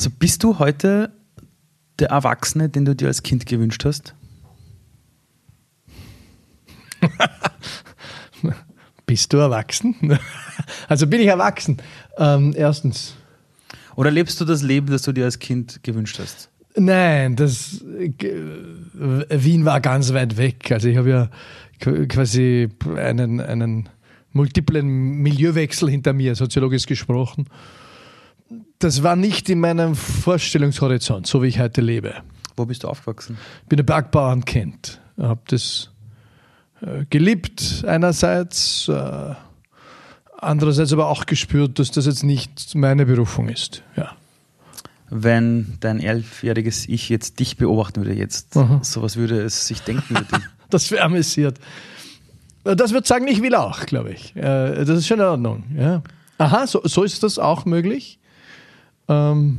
Also bist du heute der Erwachsene, den du dir als Kind gewünscht hast? Bist du erwachsen? Also bin ich erwachsen. Ähm, erstens. Oder lebst du das Leben, das du dir als Kind gewünscht hast? Nein, das Wien war ganz weit weg. Also ich habe ja quasi einen, einen multiplen Milieuwechsel hinter mir, soziologisch gesprochen. Das war nicht in meinem Vorstellungshorizont, so wie ich heute lebe. Wo bist du aufgewachsen? Ich bin ein Bergbauernkind. Ich habe das äh, geliebt einerseits, äh, andererseits aber auch gespürt, dass das jetzt nicht meine Berufung ist. Ja. Wenn dein elfjähriges Ich jetzt dich beobachten würde, jetzt, Aha. sowas würde es sich denken das wäre amüsiert. Das wird sagen, ich will auch, glaube ich. Äh, das ist schon in Ordnung. Ja. Aha, so, so ist das auch möglich. Ähm,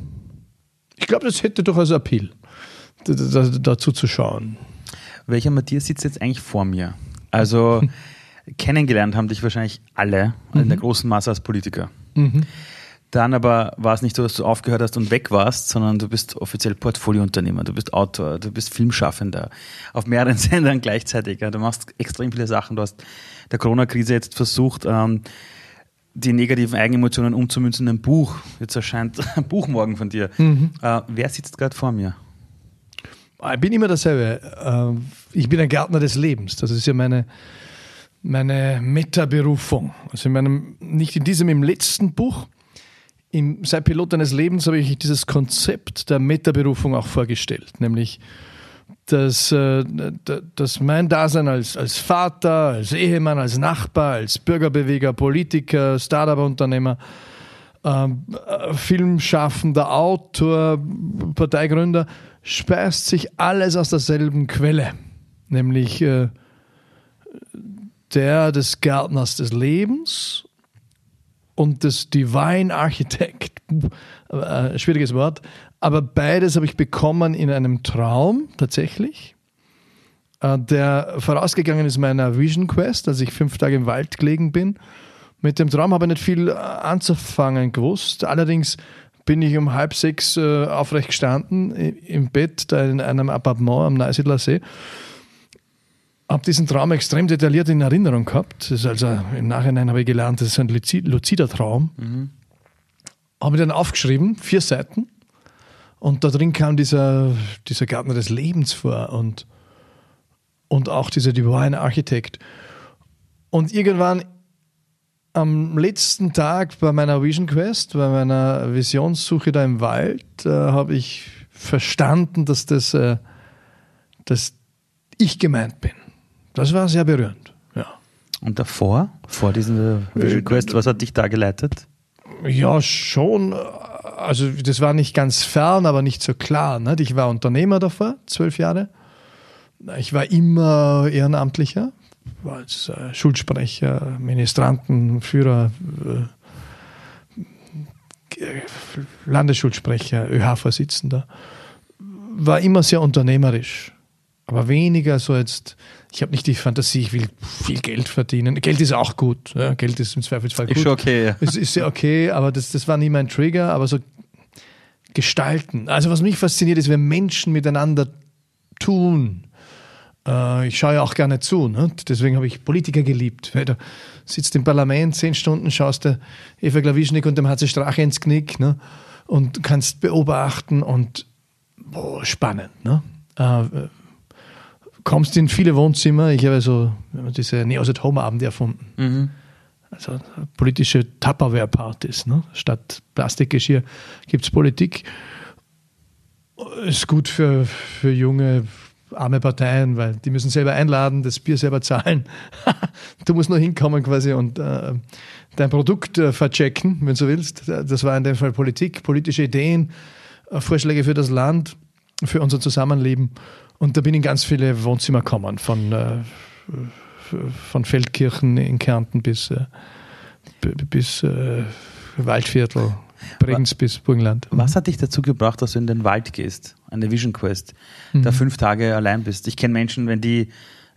ich glaube, das hätte durchaus Appeal, dazu zu schauen. Welcher Matthias sitzt jetzt eigentlich vor mir? Also kennengelernt haben dich wahrscheinlich alle mhm. in der mhm. großen Masse als Politiker. Mhm. Dann aber war es nicht so, dass du aufgehört hast und weg warst, sondern du bist offiziell Portfoliounternehmer, du bist Autor, du bist Filmschaffender auf mehreren Sendern gleichzeitig. Du machst extrem viele Sachen. Du hast der Corona-Krise jetzt versucht, ähm, die negativen Eigenemotionen umzumünzen in ein Buch. Jetzt erscheint ein Buch morgen von dir. Mhm. Äh, wer sitzt gerade vor mir? Ich bin immer dasselbe. Ähm, ich bin ein Gärtner des Lebens. Das ist ja meine, meine Meta-Berufung. Also in meinem, nicht in diesem, im letzten Buch, im Sei Pilot deines Lebens habe ich dieses Konzept der Meta-Berufung auch vorgestellt, nämlich dass, äh, dass mein Dasein als, als Vater, als Ehemann, als Nachbar, als Bürgerbeweger, Politiker, Startup-Unternehmer, ähm, äh, Filmschaffender, Autor, Parteigründer, speist sich alles aus derselben Quelle, nämlich äh, der des Gärtners des Lebens und des Divine Architect. Äh, schwieriges Wort. Aber beides habe ich bekommen in einem Traum tatsächlich, äh, der vorausgegangen ist meiner Vision Quest, als ich fünf Tage im Wald gelegen bin. Mit dem Traum habe ich nicht viel äh, anzufangen gewusst. Allerdings bin ich um halb sechs äh, aufrecht gestanden im Bett da in einem Appartement am Neusiedler See habe diesen Traum extrem detailliert in Erinnerung gehabt. Das ist also im Nachhinein habe ich gelernt, das ist ein luzider Traum. Mhm. Habe dann aufgeschrieben, vier Seiten. Und da drin kam dieser, dieser Gärtner des Lebens vor und, und auch dieser Divine Architect. Und irgendwann am letzten Tag bei meiner Vision Quest, bei meiner Visionssuche da im Wald, äh, habe ich verstanden, dass das, äh, dass ich gemeint bin. Das war sehr berührend, ja. Und davor, vor diesem Visual Quest, was hat dich da geleitet? Ja, schon. Also das war nicht ganz fern, aber nicht so klar. Ne? Ich war Unternehmer davor, zwölf Jahre. Ich war immer Ehrenamtlicher, als äh, Schulsprecher, Ministrantenführer, äh, Landesschulsprecher, ÖH-Vorsitzender. War immer sehr unternehmerisch, aber weniger so jetzt ich habe nicht die Fantasie, ich will viel Geld verdienen. Geld ist auch gut. Ja, Geld ist im Zweifelsfall gut. Ist schon okay. Ja. Es ist ja okay, aber das, das war nie mein Trigger. Aber so gestalten. Also was mich fasziniert ist, wenn Menschen miteinander tun. Äh, ich schaue ja auch gerne zu. Ne? Deswegen habe ich Politiker geliebt. Du sitzt im Parlament zehn Stunden, schaust der Eva Klawischnik und dem HC Strache ins Knick ne? und kannst beobachten und boah, spannend. Ne? Äh, kommst in viele Wohnzimmer. Ich habe so diese Neos at Home Abende erfunden. Mhm. Also politische Tupperware-Partys. Ne? Statt Plastikgeschirr gibt es Politik. Ist gut für, für junge, arme Parteien, weil die müssen selber einladen, das Bier selber zahlen. du musst nur hinkommen quasi und äh, dein Produkt äh, verchecken, wenn du willst. Das war in dem Fall Politik, politische Ideen, äh, Vorschläge für das Land, für unser Zusammenleben. Und da bin ich in ganz viele Wohnzimmer gekommen, von, äh, von Feldkirchen in Kärnten bis, äh, bis äh, Waldviertel, Bregenz bis Burgenland. Was hat dich dazu gebracht, dass du in den Wald gehst, eine Vision Quest, mhm. da fünf Tage allein bist? Ich kenne Menschen, wenn die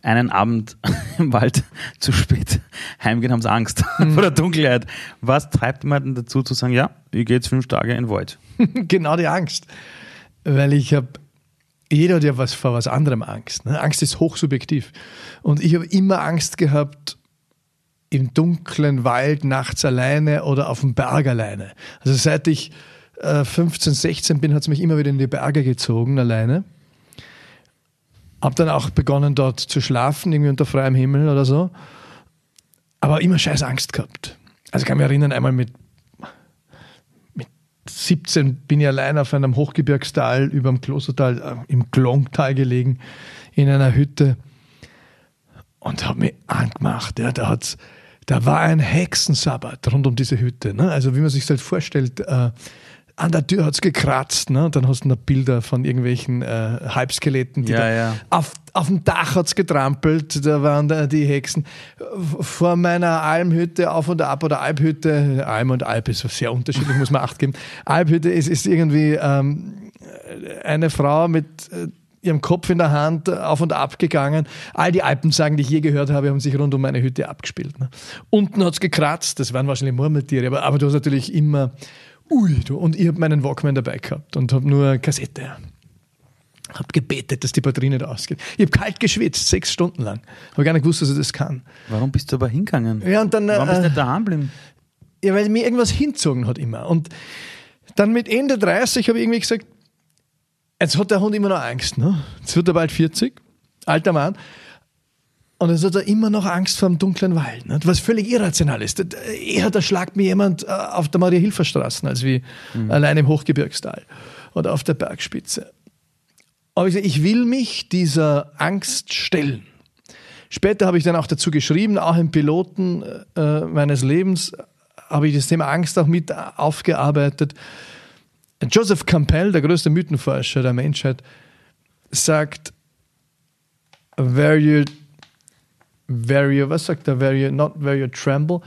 einen Abend im Wald zu spät heimgehen, haben sie Angst mhm. vor der Dunkelheit. Was treibt man denn dazu zu sagen, ja, ich gehe jetzt fünf Tage in den Wald? genau die Angst. Weil ich habe, jeder hat ja was vor was anderem Angst. Ne? Angst ist hochsubjektiv. Und ich habe immer Angst gehabt, im dunklen Wald nachts alleine oder auf dem Berg alleine. Also seit ich äh, 15, 16 bin, hat es mich immer wieder in die Berge gezogen, alleine. Hab dann auch begonnen, dort zu schlafen, irgendwie unter freiem Himmel oder so. Aber immer scheiß Angst gehabt. Also ich kann mich erinnern, einmal mit, mit 17 bin ich allein auf einem Hochgebirgstal über dem Klostertal äh, im Glongtal gelegen, in einer Hütte und habe mich angemacht. Ja, da hat's da war ein Hexensabbat rund um diese Hütte. Ne? Also wie man sich das halt vorstellt, äh, an der Tür hat es gekratzt, ne? dann hast du noch Bilder von irgendwelchen äh, Halbskeletten. Die ja, ja. Auf, auf dem Dach hat es getrampelt, da waren da die Hexen. Vor meiner Almhütte auf und ab oder Alphütte, Alm und Alp ist sehr unterschiedlich, muss man acht geben. Alphütte ist, ist irgendwie ähm, eine Frau mit äh, ihrem Kopf in der Hand auf und ab gegangen. All die Alpensagen, die ich je gehört habe, haben sich rund um meine Hütte abgespielt. Ne? Unten hat es gekratzt, das waren wahrscheinlich Murmeltiere, aber, aber du hast natürlich immer, ui, du, und ich habe meinen Walkman dabei gehabt und habe nur Kassette. Habe gebetet, dass die Batterie nicht ausgeht. Ich habe kalt geschwitzt, sechs Stunden lang. Habe gar nicht gewusst, dass ich das kann. Warum bist du aber hingegangen? Ja, und dann, Warum bist du äh, nicht daheim geblieben? Ja, weil mir irgendwas hinzogen hat immer. Und dann mit Ende 30 habe ich irgendwie gesagt, Jetzt hat der Hund immer noch Angst. Ne? Jetzt wird er bald 40, alter Mann. Und jetzt hat er immer noch Angst vor dem dunklen Wald, ne? was völlig irrational ist. Eher da schlagt mir jemand äh, auf der Maria-Hilfer-Straße als wie mhm. allein im Hochgebirgstal oder auf der Bergspitze. Aber ich, ich will mich dieser Angst stellen. Später habe ich dann auch dazu geschrieben, auch im Piloten äh, meines Lebens habe ich das Thema Angst auch mit aufgearbeitet. Joseph Campbell, der größte Mythenforscher der Menschheit, sagt, where you, where was sagt er, where you, not where you tremble,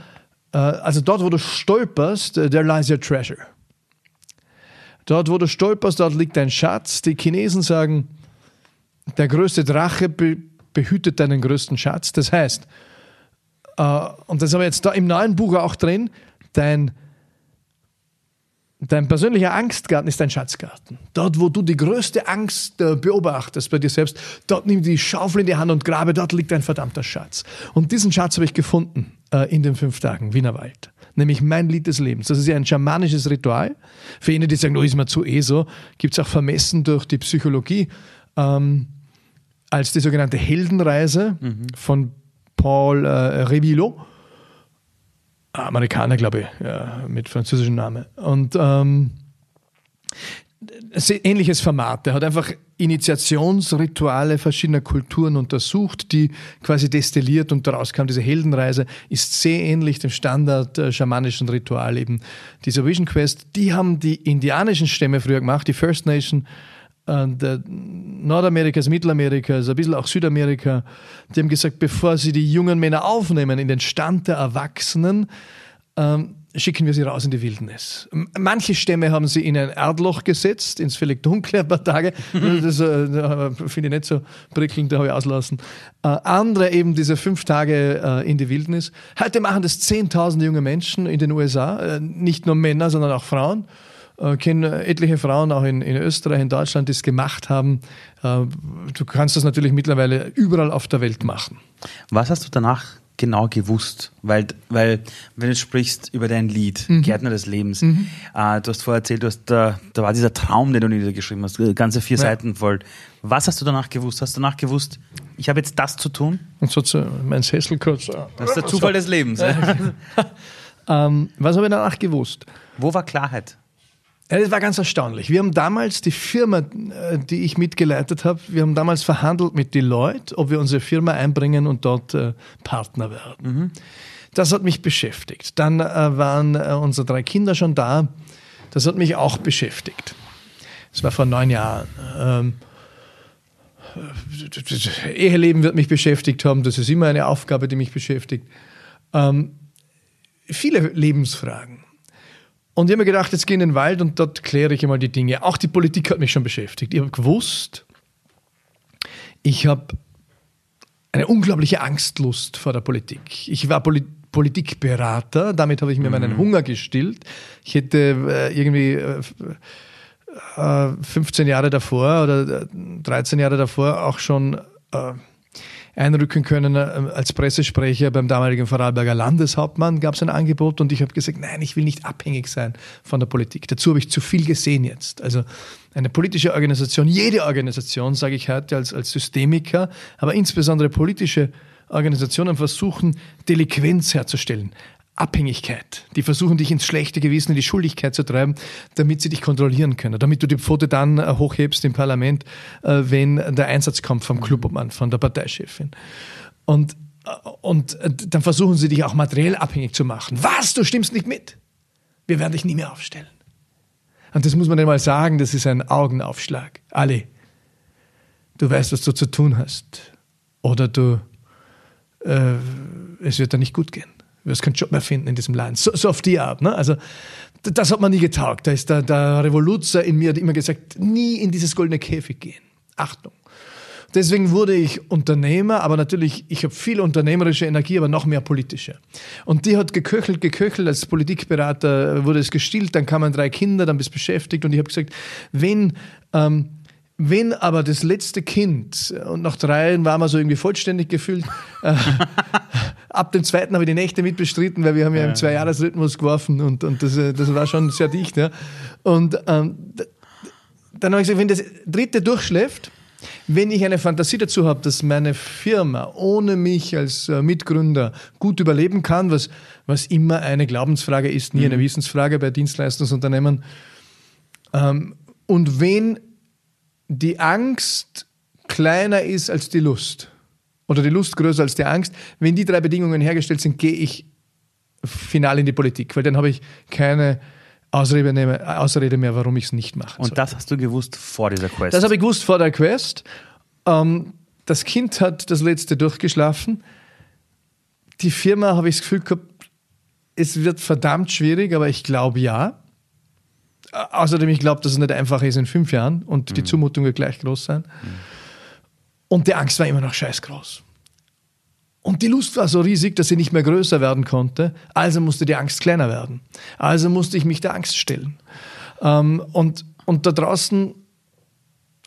uh, also dort, wo du stolperst, there lies your treasure. Dort, wo du stolperst, dort liegt dein Schatz. Die Chinesen sagen, der größte Drache be behütet deinen größten Schatz. Das heißt, uh, und das haben wir jetzt da im neuen Buch auch drin, dein Dein persönlicher Angstgarten ist dein Schatzgarten. Dort, wo du die größte Angst äh, beobachtest bei dir selbst, dort nimm die Schaufel in die Hand und grabe, dort liegt ein verdammter Schatz. Und diesen Schatz habe ich gefunden äh, in den fünf Tagen Wienerwald. Nämlich mein Lied des Lebens. Das ist ja ein schamanisches Ritual. Für jene, die sagen, oh, ist mir zu eh so, gibt es auch vermessen durch die Psychologie ähm, als die sogenannte Heldenreise mhm. von Paul äh, Revilo Amerikaner, glaube ich, ja, mit französischem Namen. Und ähm, ähnliches Format. Er hat einfach Initiationsrituale verschiedener Kulturen untersucht, die quasi destilliert und daraus kam diese Heldenreise, ist sehr ähnlich dem Standard äh, Ritual eben dieser Vision Quest. Die haben die indianischen Stämme früher gemacht, die First Nation Nordamerikas, Mittelamerikas, ein bisschen auch Südamerika, die haben gesagt, bevor sie die jungen Männer aufnehmen in den Stand der Erwachsenen, ähm, schicken wir sie raus in die Wildnis. Manche Stämme haben sie in ein Erdloch gesetzt, ins völlig dunkle ein paar Tage. Das äh, finde ich nicht so prickelnd, da habe ich auslassen. Äh, andere eben diese fünf Tage äh, in die Wildnis. Heute machen das 10.000 junge Menschen in den USA, äh, nicht nur Männer, sondern auch Frauen äh, kenne etliche Frauen auch in, in Österreich, in Deutschland, die es gemacht haben. Äh, du kannst das natürlich mittlerweile überall auf der Welt machen. Was hast du danach genau gewusst? Weil, weil wenn du sprichst über dein Lied, mhm. Gärtner des Lebens, mhm. äh, du hast vorher erzählt, du hast, da, da war dieser Traum, den du niedergeschrieben hast, ganze vier ja. Seiten voll. Was hast du danach gewusst? Hast du danach gewusst, ich habe jetzt das zu tun? Und so zu, mein Sessel kurz. Das ist der Zufall so. des Lebens. ähm, was habe ich danach gewusst? Wo war Klarheit? Ja, das war ganz erstaunlich. Wir haben damals die Firma, äh, die ich mitgeleitet habe, wir haben damals verhandelt mit Deloitte, ob wir unsere Firma einbringen und dort äh, Partner werden. Mhm. Das hat mich beschäftigt. Dann äh, waren äh, unsere drei Kinder schon da. Das hat mich auch beschäftigt. Das war vor neun Jahren. Ähm, Eheleben wird mich beschäftigt haben. Das ist immer eine Aufgabe, die mich beschäftigt. Ähm, viele Lebensfragen. Und ich habe mir gedacht, jetzt gehe ich in den Wald und dort kläre ich einmal die Dinge. Auch die Politik hat mich schon beschäftigt. Ich habe gewusst, ich habe eine unglaubliche Angstlust vor der Politik. Ich war Poli Politikberater. Damit habe ich mir mhm. meinen Hunger gestillt. Ich hätte äh, irgendwie äh, 15 äh, Jahre davor oder 13 Jahre davor auch schon äh, einrücken können äh, als Pressesprecher beim damaligen Vorarlberger Landeshauptmann gab es ein Angebot und ich habe gesagt, nein, ich will nicht abhängig sein von der Politik. Dazu habe ich zu viel gesehen jetzt. Also eine politische Organisation, jede Organisation, sage ich heute als, als Systemiker, aber insbesondere politische Organisationen versuchen, Delinquenz herzustellen. Abhängigkeit. Die versuchen dich ins schlechte Gewissen, in die Schuldigkeit zu treiben, damit sie dich kontrollieren können, damit du die Pfote dann äh, hochhebst im Parlament, äh, wenn der Einsatz kommt vom Clubobmann, von der Parteichefin. Und, äh, und dann versuchen sie dich auch materiell abhängig zu machen. Was? Du stimmst nicht mit? Wir werden dich nie mehr aufstellen. Und das muss man einmal sagen, das ist ein Augenaufschlag. Ali, du weißt, was du zu tun hast. Oder du, äh, es wird dir nicht gut gehen du wirst keinen Job mehr finden in diesem Land. So, so auf die Art. Ne? Also das hat man nie getaugt. Da ist der, der Revoluzer in mir hat immer gesagt, nie in dieses goldene Käfig gehen. Achtung. Deswegen wurde ich Unternehmer, aber natürlich, ich habe viel unternehmerische Energie, aber noch mehr politische. Und die hat geköchelt, geköchelt, als Politikberater wurde es gestillt, dann kamen drei Kinder, dann bist du beschäftigt und ich habe gesagt, wenn ähm, wenn aber das letzte Kind, und nach drei waren wir so irgendwie vollständig gefüllt, äh, ab dem zweiten habe ich die Nächte mitbestritten, weil wir haben ja, ja. im Zwei-Jahres-Rhythmus geworfen und, und das, äh, das war schon sehr dicht. Ja. Und ähm, dann habe ich gesagt, wenn das dritte durchschläft, wenn ich eine Fantasie dazu habe, dass meine Firma ohne mich als äh, Mitgründer gut überleben kann, was, was immer eine Glaubensfrage ist, nie mhm. eine Wissensfrage bei Dienstleistungsunternehmen, ähm, und wenn die Angst kleiner ist als die Lust oder die Lust größer als die Angst, wenn die drei Bedingungen hergestellt sind, gehe ich final in die Politik, weil dann habe ich keine Ausrede mehr, Ausrede mehr warum ich es nicht mache. Und das hast du gewusst vor dieser Quest? Das habe ich gewusst vor der Quest. Ähm, das Kind hat das letzte durchgeschlafen. Die Firma habe ich das Gefühl gehabt, es wird verdammt schwierig, aber ich glaube ja. Außerdem, ich glaube, dass es nicht einfach ist in fünf Jahren und mhm. die Zumutung wird gleich groß sein. Mhm. Und die Angst war immer noch scheiß groß. Und die Lust war so riesig, dass sie nicht mehr größer werden konnte. Also musste die Angst kleiner werden. Also musste ich mich der Angst stellen. Ähm, und, und da draußen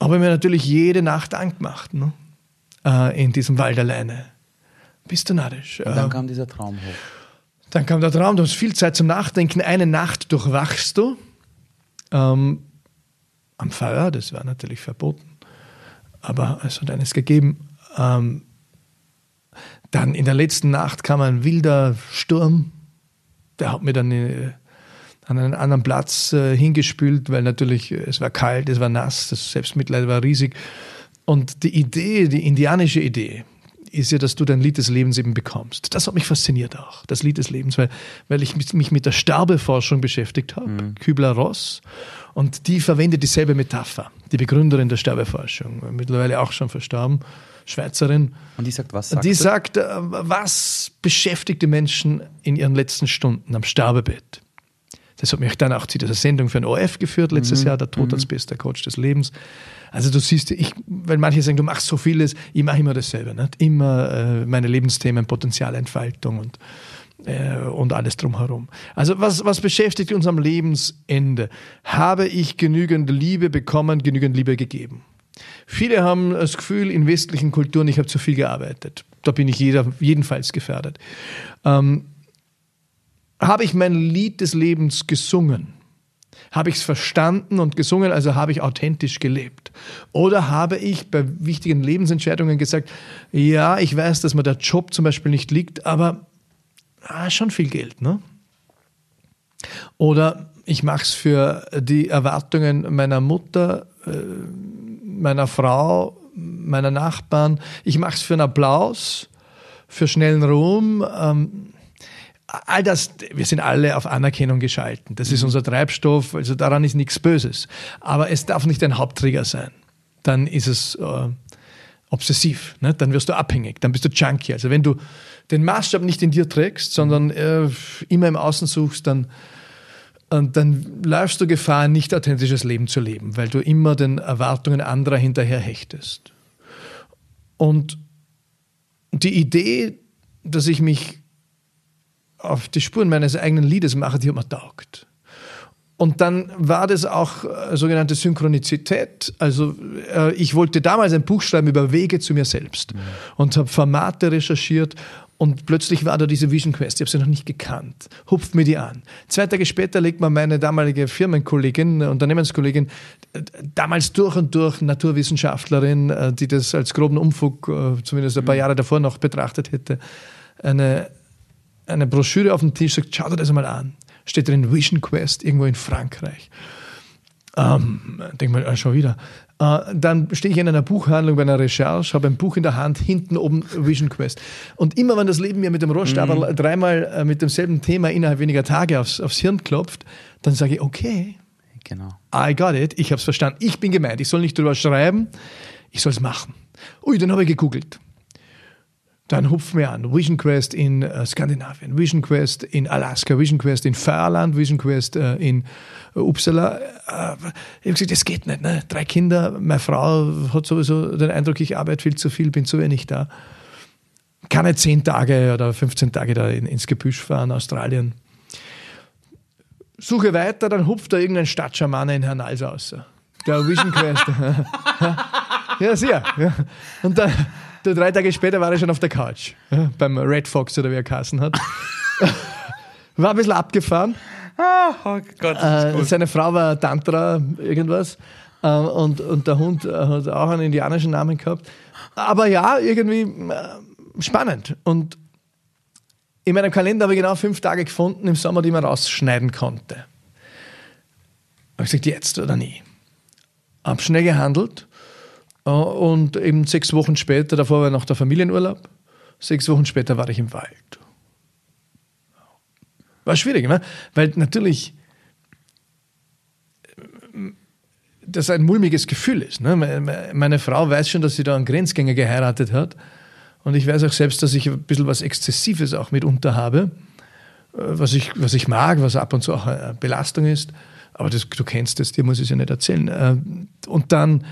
habe ich mir natürlich jede Nacht Angst gemacht. Ne? Äh, in diesem Wald alleine. Bist du narrisch? Und dann äh, kam dieser Traum hoch. Dann kam der Traum, du hast viel Zeit zum Nachdenken. Eine Nacht durchwachst du ähm, am Feuer, das war natürlich verboten, aber es hat eines gegeben. Ähm, dann in der letzten Nacht kam ein wilder Sturm, der hat mir dann äh, an einen anderen Platz äh, hingespült, weil natürlich äh, es war kalt, es war nass, das Selbstmitleid war riesig. Und die Idee, die indianische Idee, ist ja, dass du dein Lied des Lebens eben bekommst. Das hat mich fasziniert auch, das Lied des Lebens, weil, weil ich mich mit der Sterbeforschung beschäftigt habe, mhm. Kübler-Ross, und die verwendet dieselbe Metapher, die Begründerin der Sterbeforschung, mittlerweile auch schon verstorben, Schweizerin. Und die sagt was? Sagt die sagt, äh, was beschäftigt die Menschen in ihren letzten Stunden am Sterbebett? Das hat mich dann auch zu dieser Sendung für ein ORF geführt letztes mhm. Jahr, der Tod mhm. als bester Coach des Lebens. Also du siehst, ich, weil manche sagen, du machst so vieles, ich mache immer dasselbe. Nicht? Immer äh, meine Lebensthemen, Potenzialentfaltung und, äh, und alles drumherum. Also was, was beschäftigt uns am Lebensende? Habe ich genügend Liebe bekommen, genügend Liebe gegeben? Viele haben das Gefühl, in westlichen Kulturen, ich habe zu viel gearbeitet. Da bin ich jeder, jedenfalls gefährdet. Ähm, habe ich mein Lied des Lebens gesungen? Habe ich es verstanden und gesungen, also habe ich authentisch gelebt? Oder habe ich bei wichtigen Lebensentscheidungen gesagt, ja, ich weiß, dass mir der Job zum Beispiel nicht liegt, aber ah, schon viel Geld, ne? Oder ich mache es für die Erwartungen meiner Mutter, äh, meiner Frau, meiner Nachbarn. Ich mache es für einen Applaus, für schnellen Ruhm. Ähm, all das, wir sind alle auf Anerkennung geschalten. Das ist mhm. unser Treibstoff, also daran ist nichts Böses. Aber es darf nicht ein Hauptträger sein. Dann ist es äh, obsessiv, ne? dann wirst du abhängig, dann bist du Junkie. Also wenn du den Maßstab nicht in dir trägst, sondern äh, immer im Außen suchst, dann, dann läufst du Gefahr, ein nicht authentisches Leben zu leben, weil du immer den Erwartungen anderer hinterher hechtest. Und die Idee, dass ich mich auf die Spuren meines eigenen Liedes mache, die hat mir taugt. Und dann war das auch äh, sogenannte Synchronizität. Also äh, ich wollte damals ein Buch schreiben über Wege zu mir selbst mhm. und habe Formate recherchiert und plötzlich war da diese Vision Quest. Ich habe sie noch nicht gekannt. Hupft mir die an. Zwei Tage später legt mir meine damalige Firmenkollegin, Unternehmenskollegin, damals durch und durch Naturwissenschaftlerin, äh, die das als groben Umfug äh, zumindest ein paar mhm. Jahre davor noch betrachtet hätte, eine, eine Broschüre auf den Tisch, sagt, schau dir das mal an steht drin Vision Quest irgendwo in Frankreich. Ähm, denk mal, ah, schon wieder. Äh, dann stehe ich in einer Buchhandlung bei einer Recherche, habe ein Buch in der Hand, hinten oben Vision Quest. Und immer wenn das Leben mir mit dem Rohrstapel mhm. dreimal äh, mit demselben Thema innerhalb weniger Tage aufs, aufs Hirn klopft, dann sage ich, okay, genau. I got it, ich habe es verstanden. Ich bin gemeint, ich soll nicht drüber schreiben, ich soll es machen. Ui, dann habe ich gegoogelt. Dann hupfen wir an. Vision Quest in äh, Skandinavien, Vision Quest in Alaska, Vision Quest in Fairland, Vision Quest äh, in äh, Uppsala. Äh, ich habe gesagt, das geht nicht. Ne? Drei Kinder, meine Frau hat sowieso den Eindruck, ich arbeite viel zu viel, bin zu wenig da. Kann nicht zehn Tage oder 15 Tage da in, ins Gebüsch fahren, Australien. Suche weiter, dann hupft da irgendein Stadtschamane in Hernals aus. Der Vision Quest. ja, sehr. Ja. Und dann Du, drei Tage später war er schon auf der Couch. Ja, beim Red Fox oder wie er geheißen hat. war ein bisschen abgefahren. Oh, oh Gott. Äh, seine Frau war Tantra, irgendwas. Äh, und, und der Hund hat auch einen indianischen Namen gehabt. Aber ja, irgendwie äh, spannend. Und in meinem Kalender habe ich genau fünf Tage gefunden im Sommer, die man rausschneiden konnte. Habe ich gesagt, jetzt oder nie. Hab schnell gehandelt äh, und eben sechs Wochen später, davor war noch der Familienurlaub, sechs Wochen später war ich im Wald. War schwierig, ne? weil natürlich das ein mulmiges Gefühl ist. Ne? Meine Frau weiß schon, dass sie da einen Grenzgänger geheiratet hat. Und ich weiß auch selbst, dass ich ein bisschen was Exzessives auch mitunter habe, äh, was ich, was ich mag, was ab und zu auch eine Belastung ist. Aber das, du kennst das, dir muss ich es ja nicht erzählen. Äh, und dann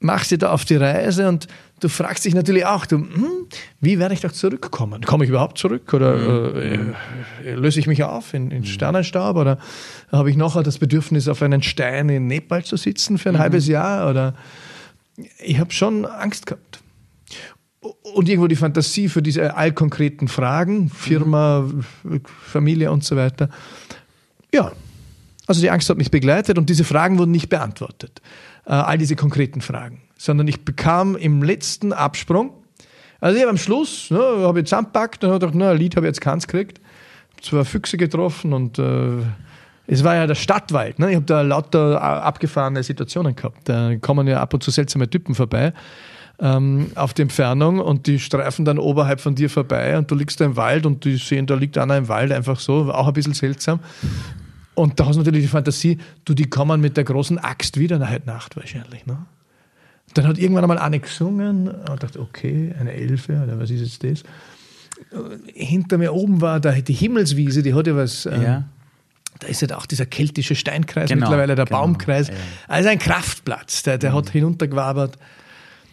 machst dich da auf die Reise und du fragst dich natürlich auch, du, hm, wie werde ich doch zurückkommen? Komme ich überhaupt zurück oder mhm. äh, löse ich mich auf in, in mhm. Sternenstaub oder habe ich noch das Bedürfnis, auf einen Stein in Nepal zu sitzen für ein mhm. halbes Jahr? Oder ich habe schon Angst gehabt. Und irgendwo die Fantasie für diese allkonkreten Fragen, Firma, mhm. Familie und so weiter. Ja, also die Angst hat mich begleitet und diese Fragen wurden nicht beantwortet äh, all diese konkreten Fragen, sondern ich bekam im letzten Absprung, also ich habe am Schluss, ne, habe ich zusammengepackt und habe gedacht, na, ein Lied habe ich jetzt keins gekriegt, zwei Füchse getroffen und äh, es war ja der Stadtwald. Ne? Ich habe da lauter abgefahrene Situationen gehabt. Da kommen ja ab und zu seltsame Typen vorbei ähm, auf die Entfernung und die streifen dann oberhalb von dir vorbei und du liegst da im Wald und die sehen, da liegt einer im Wald einfach so, auch ein bisschen seltsam. Und da hast du natürlich die Fantasie, du, die kommen mit der großen Axt wieder nach heute Nacht wahrscheinlich. Ne? Dann hat irgendwann einmal eine gesungen und dachte, okay, eine Elfe oder was ist jetzt das? Hinter mir oben war da die Himmelswiese, die hatte was. Ähm, ja. Da ist ja auch dieser keltische Steinkreis genau, mittlerweile, der genau, Baumkreis. Ja. Also ein Kraftplatz, der, der mhm. hat hinuntergewabert.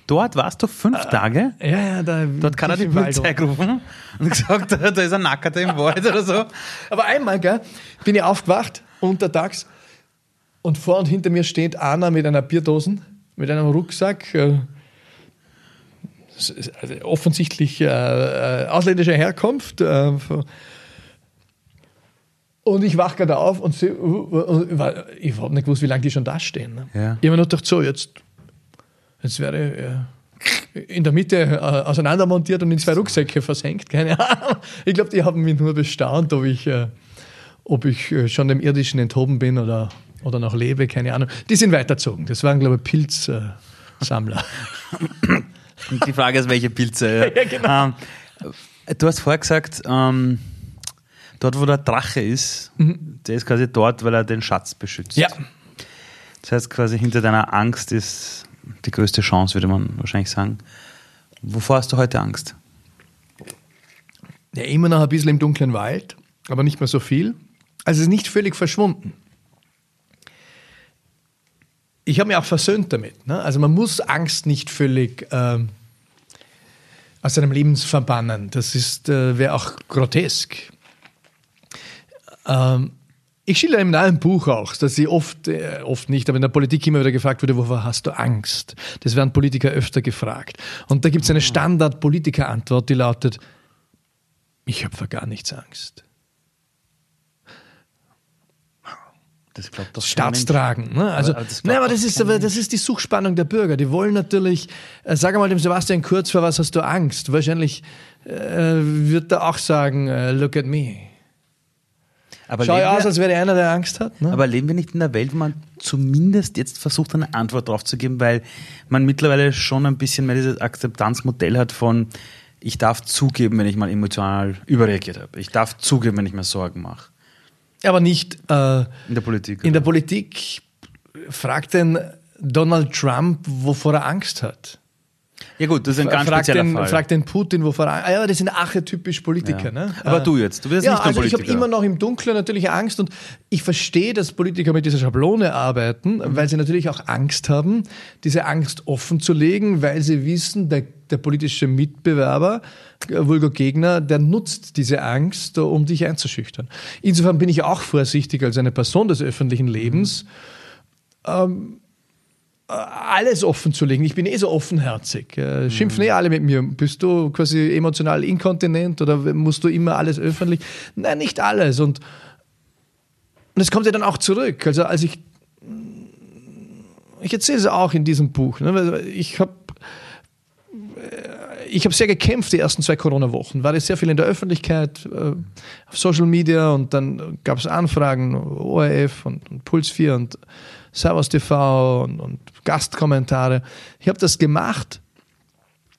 Dort warst du fünf äh, Tage? Ja, ja, da. Dort kann er die Polizei gerufen und gesagt, da ist ein Nackerter im Wald oder so. Aber einmal, gell, bin ich aufgewacht, untertags, und vor und hinter mir steht einer mit einer Bierdosen, mit einem Rucksack, äh, also offensichtlich äh, äh, ausländischer Herkunft. Äh, und ich wache gerade auf und, sehe, ich habe nicht gewusst, wie lange die schon da stehen. Ne? Ja. Ich habe mir nur gedacht, so, jetzt Jetzt wäre äh, in der Mitte äh, auseinandermontiert und in zwei Rucksäcke versenkt. Keine Ahnung. Ich glaube, die haben mich nur bestaunt, ob ich, äh, ob ich äh, schon dem Irdischen enthoben bin oder, oder noch lebe. Keine Ahnung. Die sind weitergezogen. Das waren, glaube ich, Pilzsammler. die Frage ist, welche Pilze. ja, genau. Ähm, du hast vorher gesagt, ähm, dort, wo der Drache ist, mhm. der ist quasi dort, weil er den Schatz beschützt. Ja. Das heißt quasi, hinter deiner Angst ist die größte Chance, würde man wahrscheinlich sagen. Wovor hast du heute Angst? Ja, immer noch ein bisschen im dunklen Wald, aber nicht mehr so viel. Also es ist nicht völlig verschwunden. Ich habe mich auch versöhnt damit. Ne? Also man muss Angst nicht völlig ähm, aus seinem Leben verbannen. Das äh, wäre auch grotesk. Ähm, ich schilder in einem Buch auch, dass sie oft, äh, oft nicht, aber in der Politik immer wieder gefragt wurde, wovor hast du Angst? Das werden Politiker öfter gefragt. Und da gibt es eine Standard-Politiker-Antwort, die lautet, ich habe vor gar nichts Angst. Das glaubt doch Staatstragen. Ne? Also, aber, das, nein, aber das, ist, aber das ist die Suchspannung der Bürger. Die wollen natürlich, äh, sag einmal dem Sebastian Kurz, vor was hast du Angst? Wahrscheinlich äh, wird er auch sagen, äh, look at me. Aber Schau aus, als wäre einer, der Angst hat. Ne? Aber leben wir nicht in einer Welt, wo man zumindest jetzt versucht, eine Antwort darauf zu geben, weil man mittlerweile schon ein bisschen mehr dieses Akzeptanzmodell hat von, ich darf zugeben, wenn ich mal emotional überreagiert habe. Ich darf zugeben, wenn ich mir Sorgen mache. Aber nicht äh, in der Politik. In oder? der Politik fragt denn Donald Trump, wovor er Angst hat. Ja gut, das ist ein ganz frag spezieller den, Fall. Frag den Putin, wovor er ah, Ja, das sind archetypisch Politiker. Ja. Ne? Aber du jetzt, du wirst ja, nicht also Politiker. Ich habe immer noch im Dunkeln natürlich Angst und ich verstehe, dass Politiker mit dieser Schablone arbeiten, mhm. weil sie natürlich auch Angst haben, diese Angst offen zu legen, weil sie wissen, der, der politische Mitbewerber, äh, vulgo Gegner, der nutzt diese Angst, um dich einzuschüchtern. Insofern bin ich auch vorsichtig als eine Person des öffentlichen Lebens. Mhm. Ähm, alles offen zu legen. Ich bin eh so offenherzig. Äh, schimpfen mhm. eh alle mit mir. Bist du quasi emotional inkontinent oder musst du immer alles öffentlich? Nein, nicht alles. Und, und es kommt ja dann auch zurück. Also als ich, ich erzähle es auch in diesem Buch. Ne? Ich habe äh, ich habe sehr gekämpft die ersten zwei Corona-Wochen. War sehr viel in der Öffentlichkeit, äh, auf Social Media und dann gab es Anfragen, ORF und, und Puls 4 und Servus TV und, und Gastkommentare. Ich habe das gemacht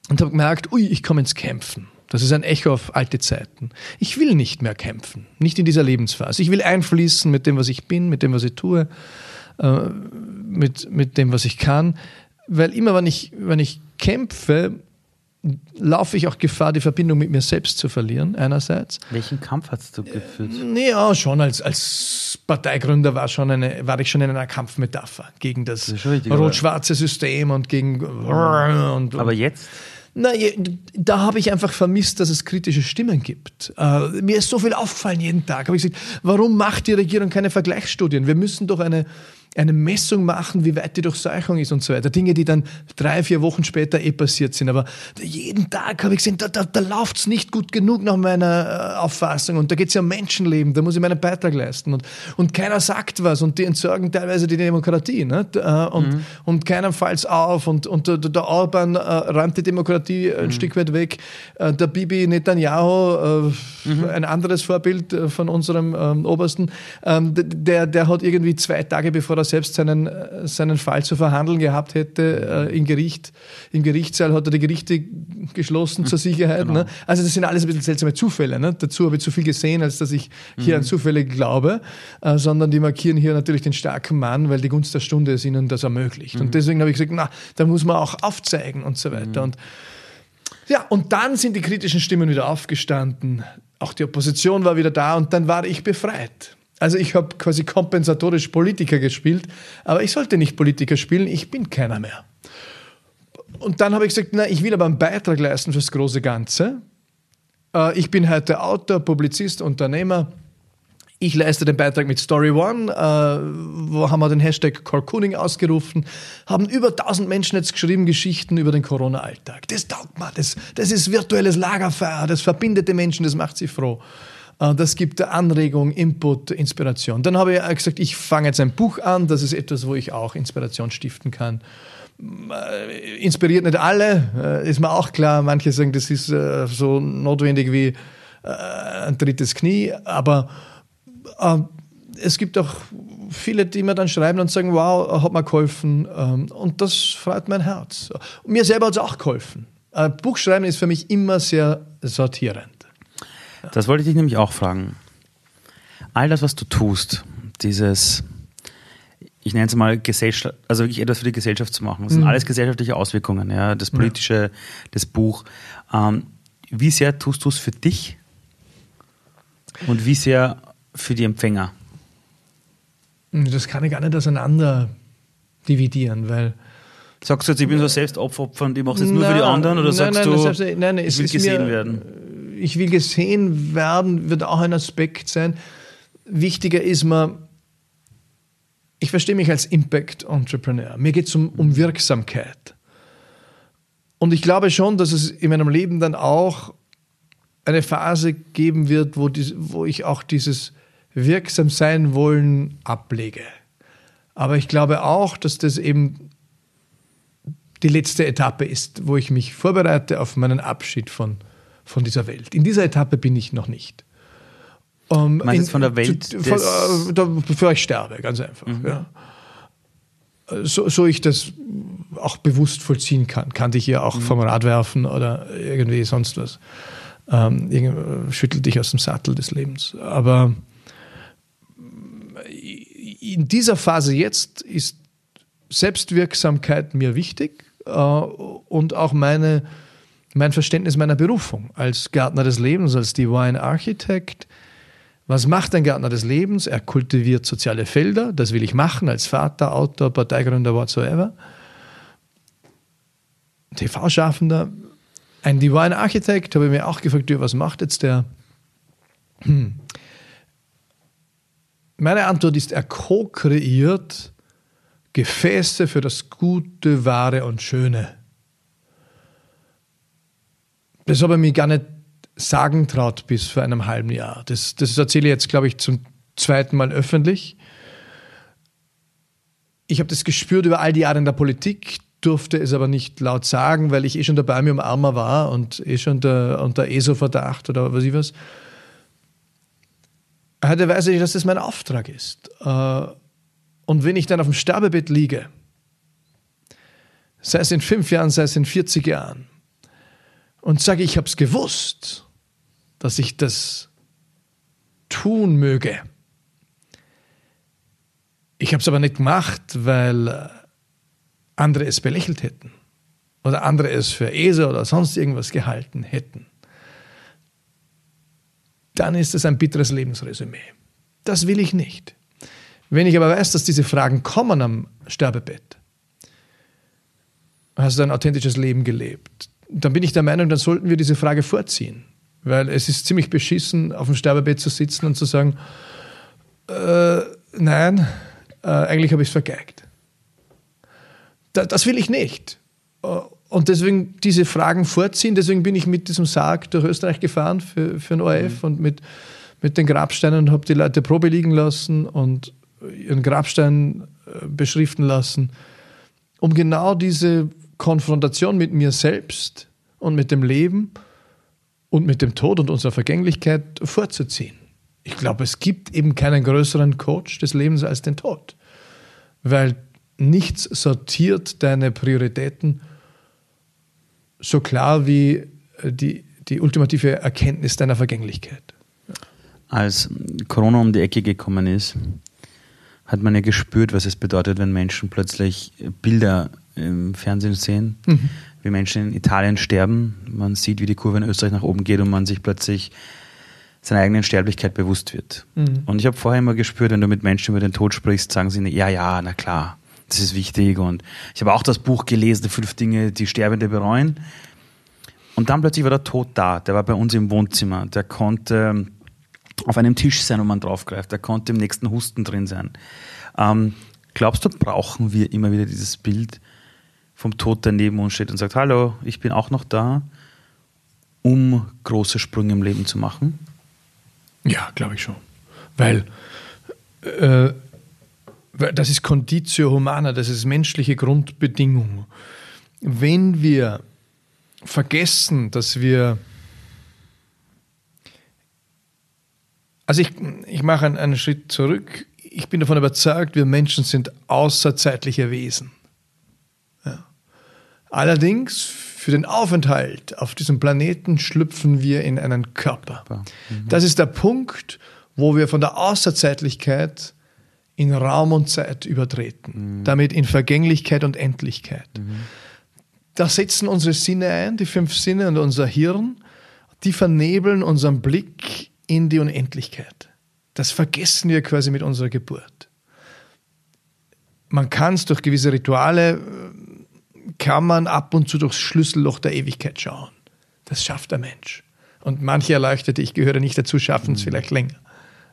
und habe gemerkt, ui, ich komme ins Kämpfen. Das ist ein Echo auf alte Zeiten. Ich will nicht mehr kämpfen, nicht in dieser Lebensphase. Ich will einfließen mit dem, was ich bin, mit dem, was ich tue, äh, mit, mit dem, was ich kann. Weil immer, wenn ich, wenn ich kämpfe, laufe ich auch Gefahr, die Verbindung mit mir selbst zu verlieren, einerseits. Welchen Kampf hast du geführt? Äh, ja, schon als, als Parteigründer war, schon eine, war ich schon in einer Kampfmetapher gegen das, das rot-schwarze System und gegen... Und, aber jetzt? Na, da habe ich einfach vermisst, dass es kritische Stimmen gibt. Uh, mir ist so viel aufgefallen jeden Tag. Habe ich gesagt, warum macht die Regierung keine Vergleichsstudien? Wir müssen doch eine eine Messung machen, wie weit die Durchseuchung ist und so weiter. Dinge, die dann drei, vier Wochen später eh passiert sind. Aber jeden Tag habe ich gesehen, da, da, da läuft es nicht gut genug nach meiner äh, Auffassung. Und da geht es ja um Menschenleben, da muss ich meinen Beitrag leisten. Und, und keiner sagt was und die entsorgen teilweise die Demokratie. Ne? Und, mhm. und keiner fällt auf. Und, und der, der Orban äh, räumt die Demokratie mhm. ein Stück weit weg. Äh, der Bibi Netanyahu, äh, mhm. ein anderes Vorbild äh, von unserem ähm, Obersten, ähm, der, der hat irgendwie zwei Tage bevor er er selbst seinen, äh, seinen Fall zu verhandeln gehabt hätte äh, im Gericht, im Gerichtssaal hat er die Gerichte geschlossen zur Sicherheit. Genau. Ne? Also das sind alles ein bisschen seltsame Zufälle. Ne? Dazu habe ich zu viel gesehen, als dass ich hier mhm. an Zufälle glaube, äh, sondern die markieren hier natürlich den starken Mann, weil die Gunst der Stunde es ihnen das ermöglicht. Mhm. Und deswegen habe ich gesagt, na, da muss man auch aufzeigen und so weiter. Mhm. Und ja, und dann sind die kritischen Stimmen wieder aufgestanden. Auch die Opposition war wieder da und dann war ich befreit. Also ich habe quasi kompensatorisch Politiker gespielt, aber ich sollte nicht Politiker spielen, ich bin keiner mehr. Und dann habe ich gesagt, na, ich will aber einen Beitrag leisten fürs große Ganze. Äh, ich bin heute Autor, Publizist, Unternehmer. Ich leiste den Beitrag mit Story One, äh, wo haben wir den Hashtag Corcooning ausgerufen, haben über 1000 Menschen jetzt geschrieben Geschichten über den Corona-Alltag. Das taugt man, das, das ist virtuelles Lagerfeuer, das verbindet die Menschen, das macht sie froh. Äh, das gibt Anregung, Input, Inspiration. Dann habe ich gesagt, ich fange jetzt ein Buch an. Das ist etwas, wo ich auch Inspiration stiften kann. Äh, inspiriert nicht alle, äh, ist mir auch klar. Manche sagen, das ist so notwendig wie ein drittes Knie. Aber es gibt auch viele, die mir dann schreiben und sagen, wow, hat mir geholfen. Ähm, und das freut mein Herz. mir selber hat es auch geholfen. Buchschreiben ist für mich immer sehr sortierend. Das wollte ich dich nämlich auch fragen. All das, was du tust, dieses, ich nenne es mal Gesellschaft, also wirklich etwas für die Gesellschaft zu machen, das sind mhm. alles gesellschaftliche Auswirkungen, ja, das politische, ja. das Buch. Ähm, wie sehr tust du es für dich und wie sehr für die Empfänger? Das kann ich gar nicht auseinander dividieren, weil Sagst du jetzt, ich bin so selbstopfernd, ich mache es jetzt nur nein, für die anderen oder nein, sagst nein, du, selbst, nein, ich will gesehen mir, werden? Ich will gesehen werden, wird auch ein Aspekt sein. wichtiger ist mir, ich verstehe mich als Impact Entrepreneur. Mir geht es um, um Wirksamkeit. Und ich glaube schon, dass es in meinem Leben dann auch eine Phase geben wird, wo, die, wo ich auch dieses wirksam sein wollen ablege. Aber ich glaube auch, dass das eben die letzte Etappe ist, wo ich mich vorbereite auf meinen Abschied von, von dieser Welt. In dieser Etappe bin ich noch nicht. Ähm, Meinst in, von der Welt? Zu, von, äh, bevor ich sterbe, ganz einfach. Mhm. Ja. So, so ich das auch bewusst vollziehen kann. Kann dich ja auch mhm. vom Rad werfen oder irgendwie sonst was. Ähm, schüttelt dich aus dem Sattel des Lebens. Aber in dieser Phase jetzt ist Selbstwirksamkeit mir wichtig äh, und auch meine, mein Verständnis meiner Berufung als Gärtner des Lebens, als Divine Architect. Was macht ein Gärtner des Lebens? Er kultiviert soziale Felder, das will ich machen als Vater, Autor, Parteigründer, whatsoever. TV-Schaffender. Ein Divine Architect, habe ich mir auch gefragt, was macht jetzt der? Hm. Meine Antwort ist, er co-kreiert Gefäße für das Gute, Wahre und Schöne. Das habe ich mir gar nicht sagen traut bis vor einem halben Jahr. Das, das erzähle ich jetzt, glaube ich, zum zweiten Mal öffentlich. Ich habe das gespürt über all die Jahre in der Politik, durfte es aber nicht laut sagen, weil ich eh schon dabei mir umarmer war und eh schon unter, unter ESO-Verdacht oder was ich was. Heute weiß ich, dass das mein Auftrag ist. Äh, und wenn ich dann auf dem Sterbebett liege, sei es in fünf Jahren, sei es in 40 Jahren, und sage, ich habe es gewusst, dass ich das tun möge. Ich habe es aber nicht gemacht, weil andere es belächelt hätten oder andere es für Esel oder sonst irgendwas gehalten hätten dann ist es ein bitteres Lebensresümee. Das will ich nicht. Wenn ich aber weiß, dass diese Fragen kommen am Sterbebett, hast du ein authentisches Leben gelebt, dann bin ich der Meinung, dann sollten wir diese Frage vorziehen. Weil es ist ziemlich beschissen, auf dem Sterbebett zu sitzen und zu sagen, äh, nein, äh, eigentlich habe ich es vergeigt. Da, das will ich nicht. Äh, und deswegen diese Fragen vorziehen. Deswegen bin ich mit diesem Sarg durch Österreich gefahren für, für den ORF mhm. und mit, mit den Grabsteinen und habe die Leute Probe liegen lassen und ihren Grabstein äh, beschriften lassen, um genau diese Konfrontation mit mir selbst und mit dem Leben und mit dem Tod und unserer Vergänglichkeit vorzuziehen. Ich glaube, es gibt eben keinen größeren Coach des Lebens als den Tod, weil nichts sortiert deine Prioritäten so klar wie äh, die, die ultimative Erkenntnis deiner Vergänglichkeit. Als Corona um die Ecke gekommen ist, hat man ja gespürt, was es bedeutet, wenn Menschen plötzlich Bilder im Fernsehen sehen, mhm. wie Menschen in Italien sterben. Man sieht, wie die Kurve in Österreich nach oben geht und man sich plötzlich seiner eigenen Sterblichkeit bewusst wird. Mhm. Und ich habe vorher immer gespürt, wenn du mit Menschen über den Tod sprichst, sagen sie, ja, ja, na klar das ist wichtig. Und ich habe auch das Buch gelesen, Fünf Dinge, die Sterbende bereuen. Und dann plötzlich war der Tod da. Der war bei uns im Wohnzimmer. Der konnte auf einem Tisch sein, wo man draufgreift. Der konnte im nächsten Husten drin sein. Ähm, glaubst du, brauchen wir immer wieder dieses Bild vom Tod, der neben uns steht und sagt, hallo, ich bin auch noch da, um große Sprünge im Leben zu machen? Ja, glaube ich schon. Weil äh, das ist Conditio Humana, das ist menschliche Grundbedingung. Wenn wir vergessen, dass wir Also ich, ich mache einen, einen, Schritt zurück. Ich bin davon überzeugt, wir Menschen sind außerzeitliche Wesen. Allerdings, für den Aufenthalt auf diesem Planeten schlüpfen wir in einen Körper. Mhm. Das ist der Punkt, wo wir von der Außerzeitlichkeit in Raum und Zeit übertreten, mhm. damit in Vergänglichkeit und Endlichkeit. Mhm. Da setzen unsere Sinne ein, die fünf Sinne und unser Hirn, die vernebeln unseren Blick in die Unendlichkeit. Das vergessen wir quasi mit unserer Geburt. Man kann es durch gewisse Rituale, kann man ab und zu durchs Schlüsselloch der Ewigkeit schauen. Das schafft der Mensch. Und manche Erleuchtete, ich gehöre nicht dazu, schaffen es mhm. vielleicht länger.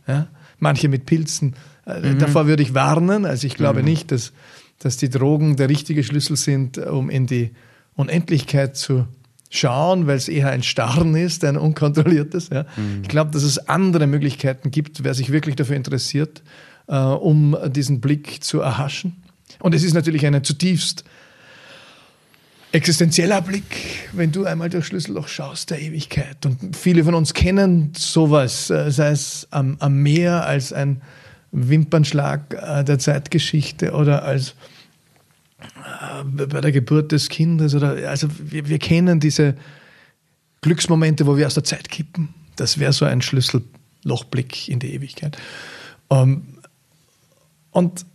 Ja? manche mit Pilzen. Äh, mhm. Davor würde ich warnen. Also ich glaube mhm. nicht, dass, dass die Drogen der richtige Schlüssel sind, um in die Unendlichkeit zu schauen, weil es eher ein Starren ist, ein unkontrolliertes. Ja. Mhm. Ich glaube, dass es andere Möglichkeiten gibt, wer sich wirklich dafür interessiert, äh, um diesen Blick zu erhaschen. Und es ist natürlich eine zutiefst existenzieller Blick, wenn du einmal durch Schlüsselloch schaust, der Ewigkeit. Und viele von uns kennen sowas, äh, sei es am, am Meer als ein Wimpernschlag äh, der Zeitgeschichte oder als äh, bei der Geburt des Kindes. Oder, also wir, wir kennen diese Glücksmomente, wo wir aus der Zeit kippen. Das wäre so ein Schlüssellochblick in die Ewigkeit. Ähm, und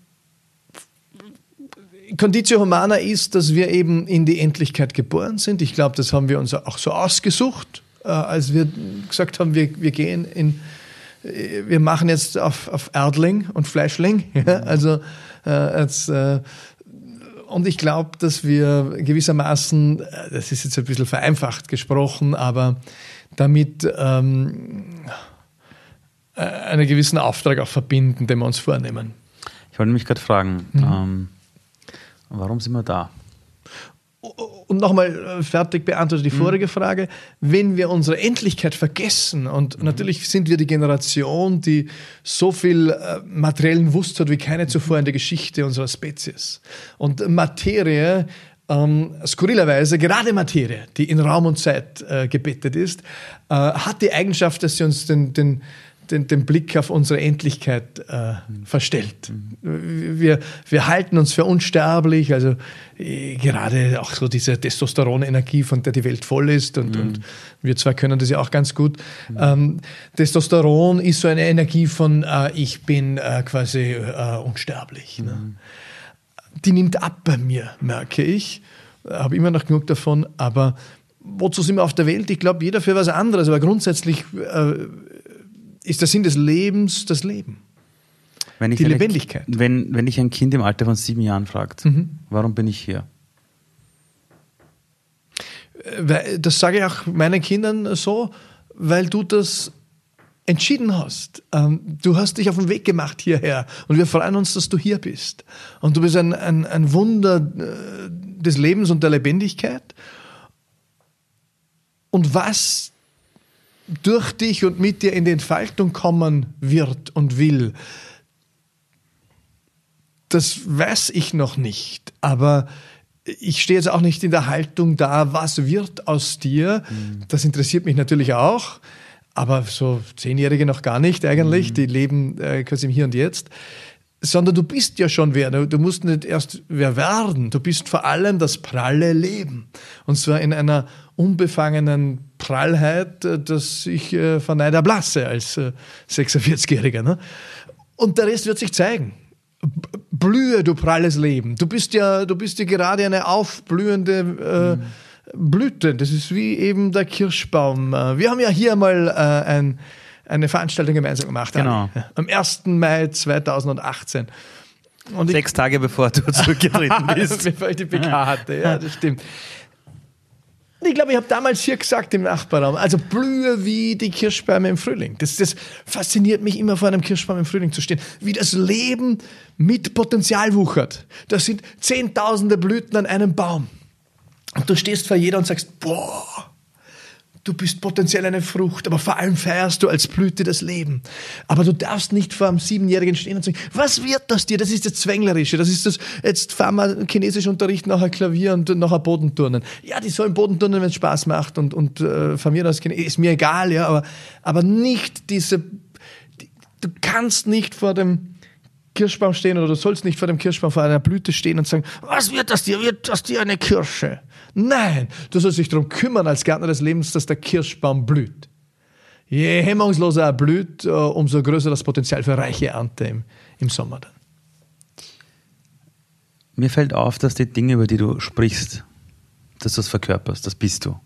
Conditio Humana ist, dass wir eben in die Endlichkeit geboren sind. Ich glaube, das haben wir uns auch so ausgesucht, äh, als wir gesagt haben, wir, wir gehen in, äh, wir machen jetzt auf, auf Erdling und Fleischling. Ja? Also äh, als, äh, und ich glaube, dass wir gewissermaßen, äh, das ist jetzt ein bisschen vereinfacht gesprochen, aber damit ähm, äh, einen gewissen Auftrag auch verbinden, den wir uns vornehmen. Ich wollte mich gerade fragen, mhm. ähm, Warum sind wir da? Und nochmal äh, fertig beantwortet die mhm. vorige Frage. Wenn wir unsere Endlichkeit vergessen, und mhm. natürlich sind wir die Generation, die so viel äh, materiellen Wust hat wie keine zuvor in der Geschichte unserer Spezies. Und Materie, ähm, skurrilerweise, gerade Materie, die in Raum und Zeit äh, gebettet ist, äh, hat die Eigenschaft, dass sie uns den, den, den, den Blick auf unsere Endlichkeit äh, verstellt. Wir, wir halten uns für unsterblich, also äh, gerade auch so diese Testosteronenergie, von der die Welt voll ist und, mhm. und wir zwei können das ja auch ganz gut. Mhm. Ähm, Testosteron ist so eine Energie von äh, ich bin äh, quasi äh, unsterblich. Ne? Mhm. Die nimmt ab bei mir, merke ich. Habe immer noch genug davon, aber wozu sind wir auf der Welt? Ich glaube, jeder für was anderes, aber grundsätzlich ist der Sinn des Lebens das Leben. die Lebendigkeit. Wenn, wenn dich ein Kind im Alter von sieben Jahren fragt, mhm. warum bin ich hier? Äh, das sage ich auch meinen Kindern so, weil du das entschieden hast. Ähm, du hast dich auf den Weg gemacht hierher und wir freuen uns, dass du hier bist. Und du bist ein, ein, ein Wunder äh, des Lebens und der Lebendigkeit. Und was durch dich und mit dir in die Entfaltung kommen wird und will, das weiß ich noch nicht. Aber ich stehe jetzt auch nicht in der Haltung da, was wird aus dir. Mhm. Das interessiert mich natürlich auch. Aber so Zehnjährige noch gar nicht eigentlich. Mhm. Die leben äh, quasi im Hier und Jetzt sondern du bist ja schon wer. Du musst nicht erst wer werden. Du bist vor allem das pralle Leben. Und zwar in einer unbefangenen Prallheit, äh, dass ich äh, vor Neid erblasse als äh, 46-Jähriger. Ne? Und der Rest wird sich zeigen. Blühe, du pralles Leben. Du bist ja, du bist ja gerade eine aufblühende äh, mhm. Blüte. Das ist wie eben der Kirschbaum. Äh, wir haben ja hier mal äh, ein eine Veranstaltung gemeinsam gemacht genau. Am 1. Mai 2018. Und Sechs ich, Tage bevor du zurückgetreten bist. bevor ich die PK hatte, ja, das stimmt. Und ich glaube, ich habe damals hier gesagt im Nachbarraum, also blühe wie die Kirschbäume im Frühling. Das, das fasziniert mich immer, vor einem Kirschbaum im Frühling zu stehen. Wie das Leben mit Potenzial wuchert. Das sind zehntausende Blüten an einem Baum. Und du stehst vor jeder und sagst, boah, Du bist potenziell eine Frucht, aber vor allem feierst du als Blüte das Leben. Aber du darfst nicht vor einem Siebenjährigen stehen und sagen, was wird das dir? Das ist das Zwänglerische, das ist das, jetzt fahren wir Chinesisch Unterricht, nachher Klavier und nachher Bodenturnen. Ja, die sollen Bodenturnen, wenn es Spaß macht und, und äh, von mir aus, ist mir egal, ja, aber, aber nicht diese, die, du kannst nicht vor dem Kirschbaum stehen oder du sollst nicht vor dem Kirschbaum vor einer Blüte stehen und sagen, was wird das dir? Wird das dir eine Kirsche? Nein, du sollst dich darum kümmern als Gärtner des Lebens, dass der Kirschbaum blüht. Je hemmungsloser er blüht, äh, umso größer das Potenzial für reiche Ernte im, im Sommer dann. Mir fällt auf, dass die Dinge, über die du sprichst, dass du das verkörperst, das bist du.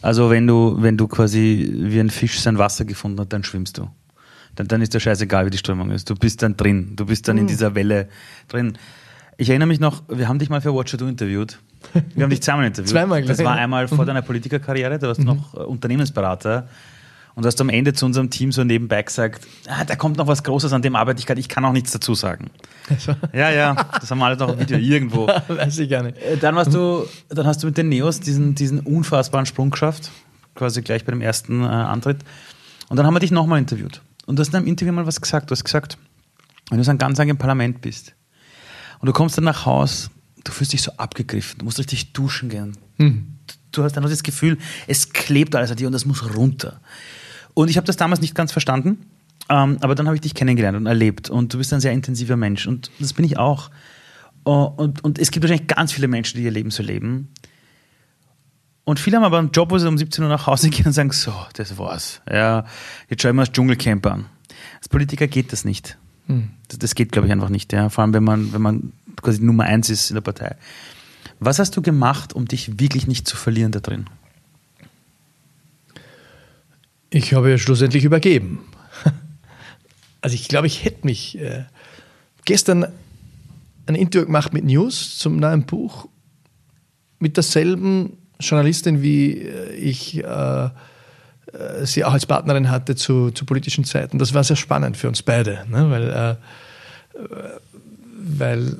Also wenn du, wenn du quasi wie ein Fisch sein Wasser gefunden hast, dann schwimmst du. Dann, dann ist der scheißegal, wie die Strömung ist. Du bist dann drin. Du bist dann mhm. in dieser Welle drin. Ich erinnere mich noch, wir haben dich mal für Watcher Do interviewt. Wir haben dich zweimal interviewt. zweimal, Das war einmal vor deiner Politikerkarriere, da warst du mhm. noch äh, Unternehmensberater. Und du hast am Ende zu unserem Team so nebenbei gesagt, ah, da kommt noch was Großes, an dem arbeite ich gerade, ich kann auch nichts dazu sagen. Also. Ja, ja, das haben wir alle noch im Video irgendwo. Weiß ich gar nicht. Äh, dann, warst du, dann hast du mit den Neos diesen, diesen unfassbaren Sprung geschafft, quasi gleich bei dem ersten äh, Antritt. Und dann haben wir dich nochmal interviewt. Und du hast in einem Interview mal was gesagt. Du hast gesagt, wenn du so ein ganz lang im Parlament bist und du kommst dann nach Haus, du fühlst dich so abgegriffen, du musst richtig duschen gehen. Hm. Du hast dann das Gefühl, es klebt alles an dir und das muss runter. Und ich habe das damals nicht ganz verstanden, ähm, aber dann habe ich dich kennengelernt und erlebt und du bist ein sehr intensiver Mensch und das bin ich auch. Uh, und, und es gibt wahrscheinlich ganz viele Menschen, die ihr Leben so leben. Und viele haben aber einen Job, wo sie um 17 Uhr nach Hause gehen und sagen, so, das war's. Ja, jetzt schauen wir das Dschungelcamp an. Als Politiker geht das nicht. Hm. Das, das, geht, glaube ich, einfach nicht. Ja. Vor allem, wenn man, wenn man quasi Nummer eins ist in der Partei. Was hast du gemacht, um dich wirklich nicht zu verlieren da drin? Ich habe ja schlussendlich übergeben. Also ich glaube, ich hätte mich äh, gestern ein Interview gemacht mit News zum neuen Buch mit derselben Journalistin, wie äh, ich äh, äh, sie auch als Partnerin hatte zu, zu, politischen Zeiten. Das war sehr spannend für uns beide, ne? weil, äh, weil, äh,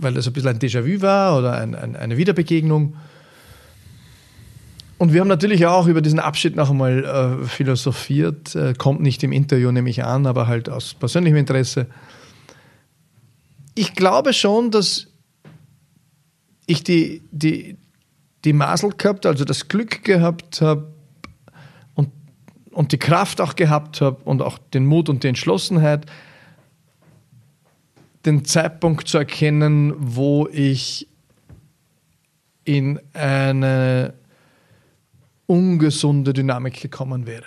weil das ein bisschen ein Déjà-vu war oder ein, ein, eine Wiederbegegnung. Und wir haben natürlich auch über diesen Abschied noch einmal äh, philosophiert. Äh, kommt nicht im Interview, nehme ich an, aber halt aus persönlichem Interesse. Ich glaube schon, dass ich die, die, die Masel gehabt, also das Glück gehabt habe und, und die Kraft auch gehabt habe und auch den Mut und die Entschlossenheit, den Zeitpunkt zu erkennen, wo ich in eine ungesunde Dynamik gekommen wäre.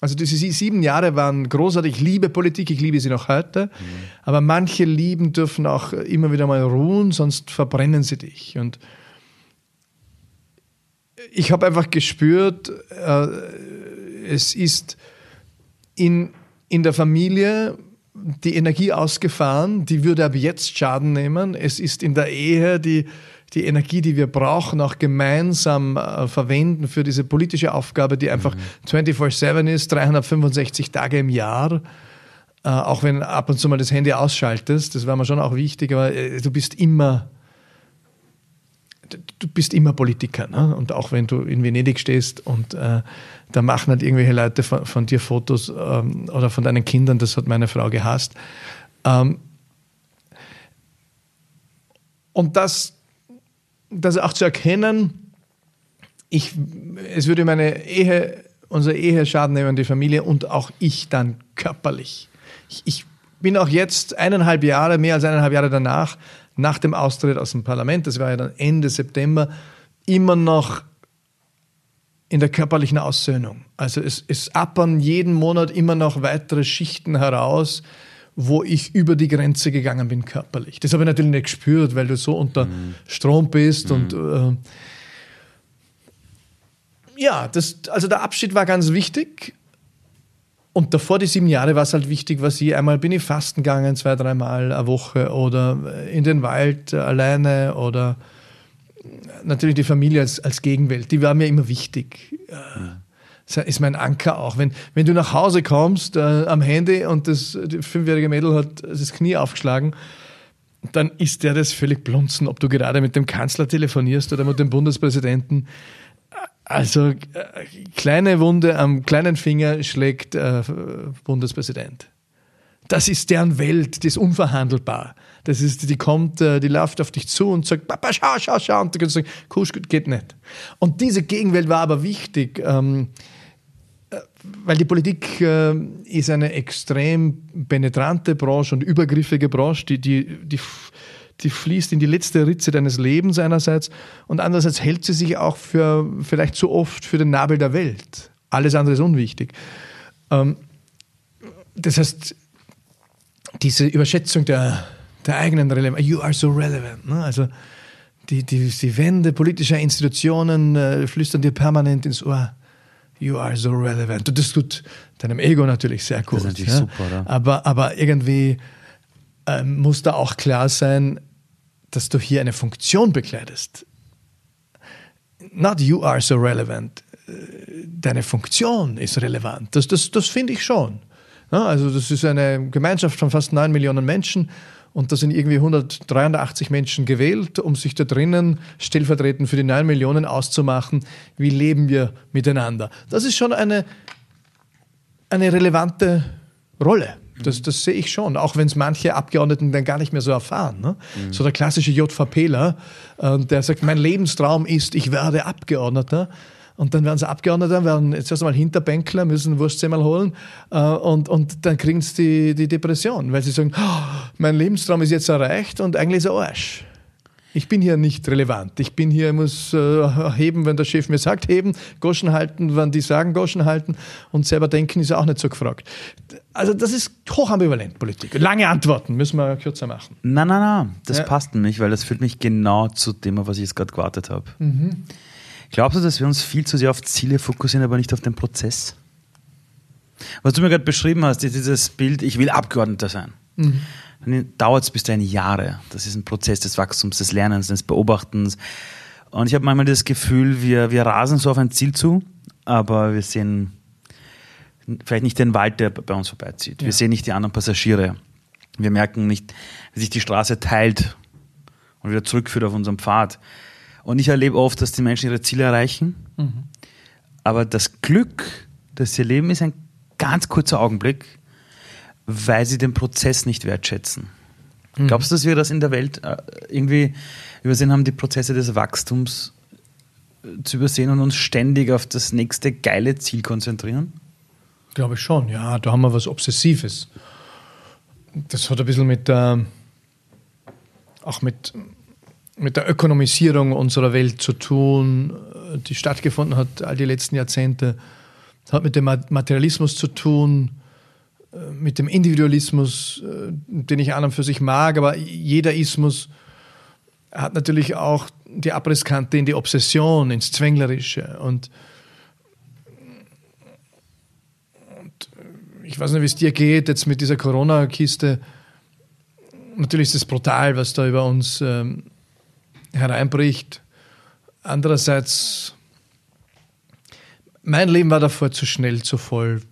Also diese sieben Jahre waren großartig. Ich liebe Politik, ich liebe sie noch heute. Mhm. Aber manche Lieben dürfen auch immer wieder mal ruhen, sonst verbrennen sie dich. Und ich habe einfach gespürt, äh, es ist in, in der Familie die Energie ausgefahren, die würde ab jetzt Schaden nehmen. Es ist in der Ehe die die Energie, die wir brauchen, auch gemeinsam äh, verwenden für diese politische Aufgabe, die einfach mhm. 24-7 ist, 365 Tage im Jahr. Äh, auch wenn ab und zu mal das Handy ausschaltest, das war mir schon auch wichtig, aber äh, du bist immer du bist immer Politiker. Ne? Und auch wenn du in Venedig stehst und äh, da machen halt irgendwelche Leute von, von dir Fotos ähm, oder von deinen Kindern, das hat meine Frau gehasst. Ähm, und das, das auch zu erkennen, ich, es würde meine Ehe, unsere Ehe Schaden nehmen, die Familie und auch ich dann körperlich. Ich, ich bin auch jetzt eineinhalb Jahre, mehr als eineinhalb Jahre danach, nach dem Austritt aus dem Parlament, das war ja dann Ende September, immer noch in der körperlichen Aussöhnung. Also es, es appern jeden Monat immer noch weitere Schichten heraus, wo ich über die Grenze gegangen bin körperlich. Das habe ich natürlich nicht gespürt, weil du so unter mhm. Strom bist mhm. und äh, ja, das, also der Abschied war ganz wichtig. Und davor die sieben Jahre war es halt wichtig, was ich einmal bin ich fasten gegangen, zwei, dreimal eine Woche oder in den Wald alleine oder natürlich die Familie als, als Gegenwelt, die war mir immer wichtig. Mhm ist mein Anker auch. Wenn, wenn du nach Hause kommst äh, am Handy und das fünfjährige Mädel hat das Knie aufgeschlagen, dann ist der das völlig blunzen, ob du gerade mit dem Kanzler telefonierst oder mit dem Bundespräsidenten. Also äh, kleine Wunde am kleinen Finger schlägt äh, Bundespräsident. Das ist deren Welt, die ist unverhandelbar. Das ist, die kommt, äh, die läuft auf dich zu und sagt, Papa, schau, schau, schau. Und du kannst sagen, Kusch, geht nicht. Und diese Gegenwelt war aber wichtig. Ähm, weil die Politik äh, ist eine extrem penetrante Branche und übergriffige Branche, die, die, die, die fließt in die letzte Ritze deines Lebens einerseits und andererseits hält sie sich auch für vielleicht zu oft für den Nabel der Welt. Alles andere ist unwichtig. Ähm, das heißt, diese Überschätzung der, der eigenen Relevanz, you are so relevant, ne? also die, die, die Wände politischer Institutionen äh, flüstern dir permanent ins Ohr you are so relevant. Und das tut deinem Ego natürlich sehr gut. Das ist natürlich ja? super, oder? Aber, aber irgendwie ähm, muss da auch klar sein, dass du hier eine Funktion bekleidest. Not you are so relevant. deine Funktion ist relevant. Das, das, das finde ich schon. Also das ist eine Gemeinschaft von fast 9 Millionen Menschen und da sind irgendwie 183 Menschen gewählt, um sich da drinnen stellvertretend für die 9 Millionen auszumachen, wie leben wir miteinander. Das ist schon eine, eine relevante Rolle. Das, das sehe ich schon, auch wenn es manche Abgeordneten dann gar nicht mehr so erfahren. Ne? Mhm. So der klassische JVPler, äh, der sagt, mein Lebenstraum ist, ich werde Abgeordneter. Und dann werden sie Abgeordneter, werden jetzt erst einmal Hinterbänkler, müssen Wurstsemmel holen äh, und, und dann kriegen sie die, die Depression, weil sie sagen, oh, mein Lebenstraum ist jetzt erreicht und eigentlich ist er Arsch. Ich bin hier nicht relevant. Ich bin hier, muss äh, heben, wenn der Chef mir sagt, heben, Goschen halten, wenn die sagen, Goschen halten und selber denken ist auch nicht so gefragt. Also das ist hochambivalent Politik. Lange Antworten, müssen wir kürzer machen. Nein, nein, nein, das ja. passt nicht, weil das führt mich genau zu dem, was ich jetzt gerade gewartet habe. Mhm. Glaubst du, dass wir uns viel zu sehr auf Ziele fokussieren, aber nicht auf den Prozess? Was du mir gerade beschrieben hast, ist dieses Bild, ich will Abgeordneter sein. Mhm. Dann dauert es bis dahin Jahre. Das ist ein Prozess des Wachstums, des Lernens, des Beobachtens. Und ich habe manchmal das Gefühl, wir, wir rasen so auf ein Ziel zu, aber wir sehen vielleicht nicht den Wald, der bei uns vorbeizieht. Ja. Wir sehen nicht die anderen Passagiere. Wir merken nicht, wie sich die Straße teilt und wieder zurückführt auf unserem Pfad. Und ich erlebe oft, dass die Menschen ihre Ziele erreichen. Mhm. Aber das Glück, das sie erleben, ist ein ganz kurzer Augenblick, weil sie den Prozess nicht wertschätzen. Mhm. Glaubst du, dass wir das in der Welt äh, irgendwie übersehen haben, die Prozesse des Wachstums äh, zu übersehen und uns ständig auf das nächste geile Ziel konzentrieren? Glaube ich schon, ja. Da haben wir was Obsessives. Das hat ein bisschen mit der, auch mit mit der Ökonomisierung unserer Welt zu tun, die stattgefunden hat all die letzten Jahrzehnte, hat mit dem Materialismus zu tun, äh, mit dem Individualismus, äh, den ich an und für sich mag, aber jeder Ismus hat natürlich auch die Abrisskante in die Obsession, ins Zwänglerische und, und ich weiß nicht, wie es dir geht jetzt mit dieser Corona-Kiste. Natürlich ist es brutal, was da über uns ähm, hereinbricht. Andererseits, mein Leben war davor zu schnell, zu voll.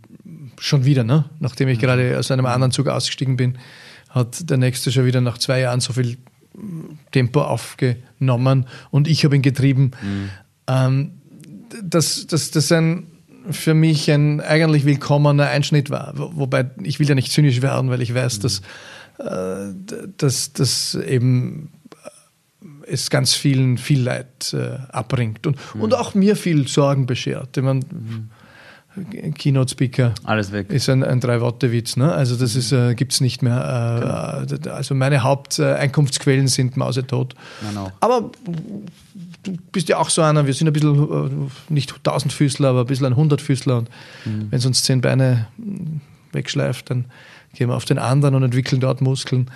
Schon wieder, ne? nachdem ich mhm. gerade aus einem anderen Zug ausgestiegen bin, hat der nächste schon wieder nach zwei Jahren so viel Tempo aufgenommen und ich habe ihn getrieben. Mhm. Ähm, dass das, das ein, für mich ein eigentlich willkommener Einschnitt war. Wobei ich will ja nicht zynisch werden, weil ich weiß, mhm. dass, äh, dass, dass eben es ganz vielen viel Leid äh, abbringt und, mhm. und auch mir viel Sorgen beschert. Ich meine, mhm. Keynote Speaker Alles weg. ist ein, ein Drei-Worte-Witz. Ne? Also das ist, äh, gibt es nicht mehr. Äh, genau. Also meine Haupteinkunftsquellen sind mausetot. Genau. Aber du bist ja auch so einer, wir sind ein bisschen, äh, nicht Tausendfüßler, aber ein bisschen ein Hundertfüßler. Und mhm. wenn es uns zehn Beine wegschleift, dann gehen wir auf den anderen und entwickeln dort Muskeln.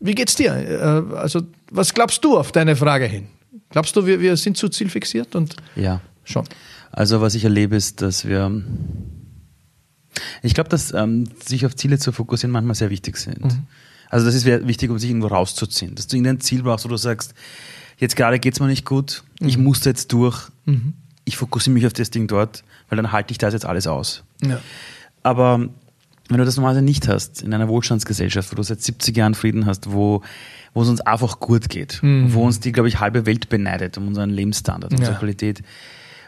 Wie geht's dir? Äh, also, was glaubst du auf deine Frage hin? Glaubst du, wir, wir sind zu zielfixiert? Und ja. Schon. Also, was ich erlebe, ist, dass wir. Ich glaube, dass ähm, sich auf Ziele zu fokussieren manchmal sehr wichtig sind. Mhm. Also, das ist wichtig, um sich irgendwo rauszuziehen. Dass du irgendein Ziel brauchst, wo du sagst, jetzt gerade geht es mir nicht gut, mhm. ich muss jetzt durch, mhm. ich fokussiere mich auf das Ding dort, weil dann halte ich das jetzt alles aus. Ja. Aber wenn du das normalerweise nicht hast, in einer Wohlstandsgesellschaft, wo du seit 70 Jahren Frieden hast, wo, wo es uns einfach gut geht, mhm. wo uns die, glaube ich, halbe Welt beneidet um unseren Lebensstandard, unsere ja. Qualität,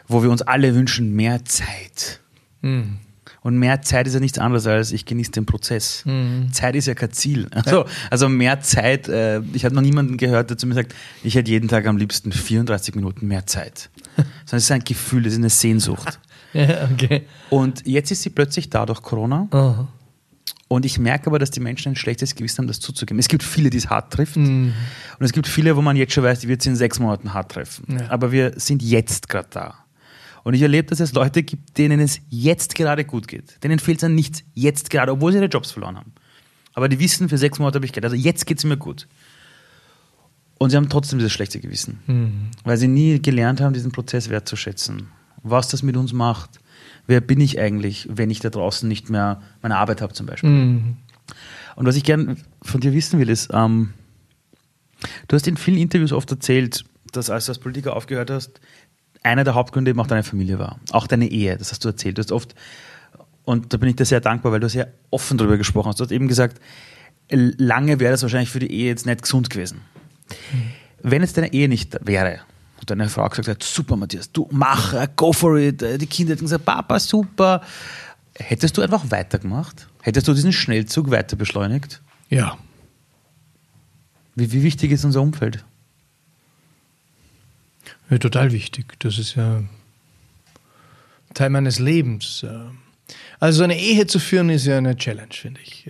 wo wir uns alle wünschen, mehr Zeit. Mhm. Und mehr Zeit ist ja nichts anderes als ich genieße den Prozess. Mhm. Zeit ist ja kein Ziel. Also, also mehr Zeit, äh, ich habe noch niemanden gehört, der zu mir sagt, ich hätte jeden Tag am liebsten 34 Minuten mehr Zeit. Sondern es ist ein Gefühl, es ist eine Sehnsucht. Ja, okay. Und jetzt ist sie plötzlich da durch Corona. Aha. Und ich merke aber, dass die Menschen ein schlechtes Gewissen haben, das zuzugeben. Es gibt viele, die es hart trifft. Mhm. Und es gibt viele, wo man jetzt schon weiß, die wird es in sechs Monaten hart treffen. Ja. Aber wir sind jetzt gerade da. Und ich erlebe, dass es Leute gibt, denen es jetzt gerade gut geht. Denen fehlt es an nichts jetzt gerade, obwohl sie ihre Jobs verloren haben. Aber die wissen, für sechs Monate habe ich Geld. Also jetzt geht es mir gut. Und sie haben trotzdem dieses schlechte Gewissen. Mhm. Weil sie nie gelernt haben, diesen Prozess wertzuschätzen was das mit uns macht. Wer bin ich eigentlich, wenn ich da draußen nicht mehr meine Arbeit habe, zum Beispiel? Mhm. Und was ich gerne von dir wissen will, ist, ähm, du hast in vielen Interviews oft erzählt, dass als du als Politiker aufgehört hast, einer der Hauptgründe eben auch deine Familie war. Auch deine Ehe, das hast du erzählt. Du hast oft, und da bin ich dir sehr dankbar, weil du sehr offen darüber gesprochen hast. Du hast eben gesagt, lange wäre das wahrscheinlich für die Ehe jetzt nicht gesund gewesen. Mhm. Wenn jetzt deine Ehe nicht wäre, und deine Frau gesagt hat, super Matthias, du mach, go for it. Die Kinder hätten gesagt, Papa, super. Hättest du einfach weitergemacht? Hättest du diesen Schnellzug weiter beschleunigt? Ja. Wie, wie wichtig ist unser Umfeld? Ja, total wichtig. Das ist ja Teil meines Lebens. Also eine Ehe zu führen ist ja eine Challenge, finde ich.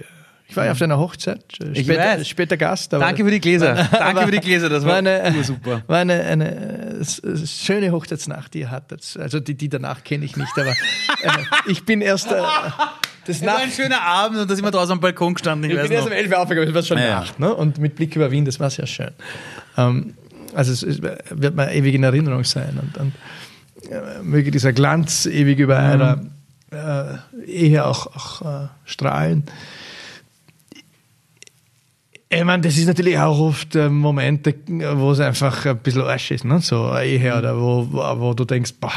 Ich war ja auf deiner Hochzeit, äh, später, später Gast. Danke für die Gläser. Danke für die Gläser, das war, war eine, super. War eine, eine, schöne Hochzeitsnacht, die ihr hattet. Also die, die danach kenne ich nicht, aber äh, ich bin erst... Äh, das war ein schöner Abend und da sind wir draußen am Balkon gestanden. Ich, ich bin erst um 11 Uhr aufgegangen, es war schon ja, Nacht. Ne? Und mit Blick über Wien, das war sehr schön. Ähm, also es, wird mir ewig in Erinnerung sein und, und äh, möge dieser Glanz ewig über mhm. einer äh, Ehe auch, auch äh, strahlen. Ich meine, das ist natürlich auch oft Momente, wo es einfach ein bisschen Arsch ist, ne? so eine Ehe, oder wo, wo, wo, du denkst, boah,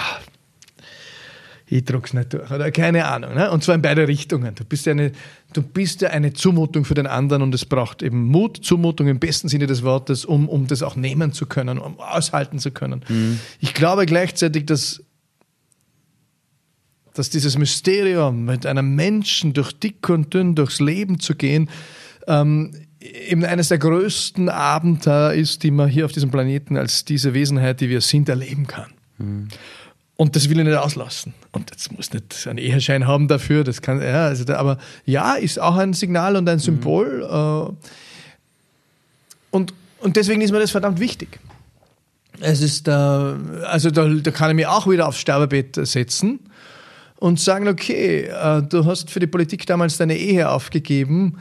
ich druck's nicht durch, oder keine Ahnung. Ne? Und zwar in beide Richtungen. Du bist, ja eine, du bist ja eine Zumutung für den anderen und es braucht eben Mut, Zumutung im besten Sinne des Wortes, um, um das auch nehmen zu können, um aushalten zu können. Mhm. Ich glaube gleichzeitig, dass dass dieses Mysterium, mit einem Menschen durch dick und dünn durchs Leben zu gehen, ähm, eben eines der größten Abenteuer ist, die man hier auf diesem Planeten als diese Wesenheit, die wir sind, erleben kann. Mhm. Und das will ich nicht auslassen. Und jetzt muss nicht einen Eheschein haben dafür, das kann, ja, also da, aber ja, ist auch ein Signal und ein mhm. Symbol. Mhm. Und, und deswegen ist mir das verdammt wichtig. Es ist, äh, also da, da kann ich mich auch wieder aufs Sterbebett setzen und sagen, okay, äh, du hast für die Politik damals deine Ehe aufgegeben,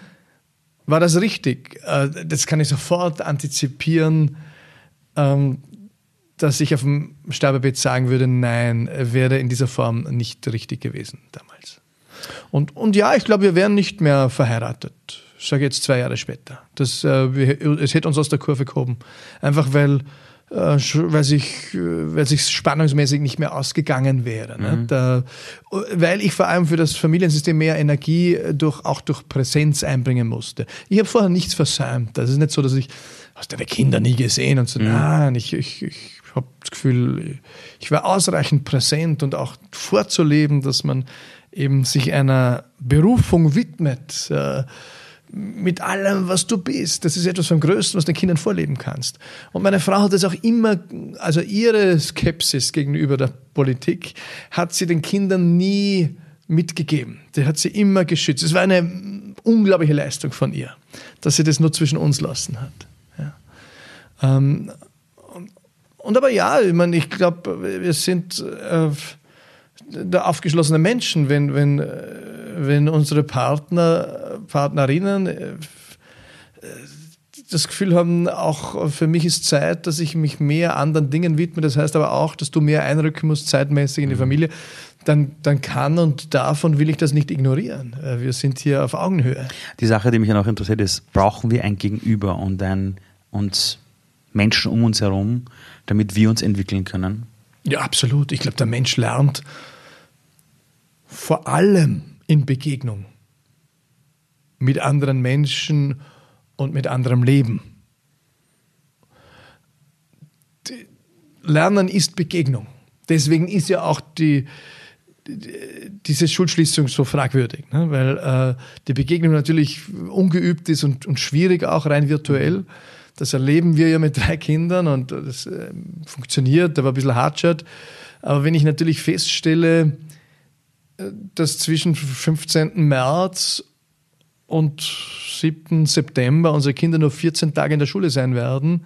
war das richtig? Das kann ich sofort antizipieren, ähm, dass ich auf dem Sterbebett sagen würde, nein, wäre in dieser Form nicht richtig gewesen damals. Und, und ja, ich glaube, wir wären nicht mehr verheiratet. Ich sage jetzt zwei Jahre später. Das, äh, wir, es hätte uns aus der Kurve gehoben. Einfach weil äh, weil sich weil sich spannungsmäßig nicht mehr ausgegangen wäre. Ne? Mhm. Da, weil ich vor allem für das Familiensystem mehr Energie durch, auch durch Präsenz einbringen musste. Ich habe vorher nichts versäumt. Das ist nicht so, dass ich hast deine Kinder nie gesehen und so. Mhm. Nein, ich, ich, ich habe das Gefühl, ich war ausreichend präsent und auch vorzuleben, dass man eben sich einer Berufung widmet. Äh, mit allem, was du bist. Das ist etwas vom Größten, was den Kindern vorleben kannst. Und meine Frau hat es auch immer, also ihre Skepsis gegenüber der Politik hat sie den Kindern nie mitgegeben. Die hat sie immer geschützt. Es war eine unglaubliche Leistung von ihr, dass sie das nur zwischen uns lassen hat. Ja. Ähm, und aber ja, ich meine, ich glaube, wir sind äh, da aufgeschlossene Menschen, wenn, wenn, äh, wenn unsere Partner, Partnerinnen äh, das Gefühl haben, auch für mich ist Zeit, dass ich mich mehr anderen Dingen widme. Das heißt aber auch, dass du mehr einrücken musst, zeitmäßig in die mhm. Familie. Dann, dann kann und darf und will ich das nicht ignorieren. Äh, wir sind hier auf Augenhöhe. Die Sache, die mich ja noch interessiert, ist, brauchen wir ein Gegenüber und ein, uns Menschen um uns herum, damit wir uns entwickeln können? Ja, absolut. Ich glaube, der Mensch lernt vor allem in Begegnung mit anderen Menschen und mit anderem Leben. Lernen ist Begegnung. Deswegen ist ja auch die, diese Schulschließung so fragwürdig, ne? weil äh, die Begegnung natürlich ungeübt ist und, und schwierig, auch rein virtuell. Das erleben wir ja mit drei Kindern und das äh, funktioniert, aber ein bisschen hartschert. Aber wenn ich natürlich feststelle, dass zwischen 15. März und 7. September unsere Kinder nur 14 Tage in der Schule sein werden,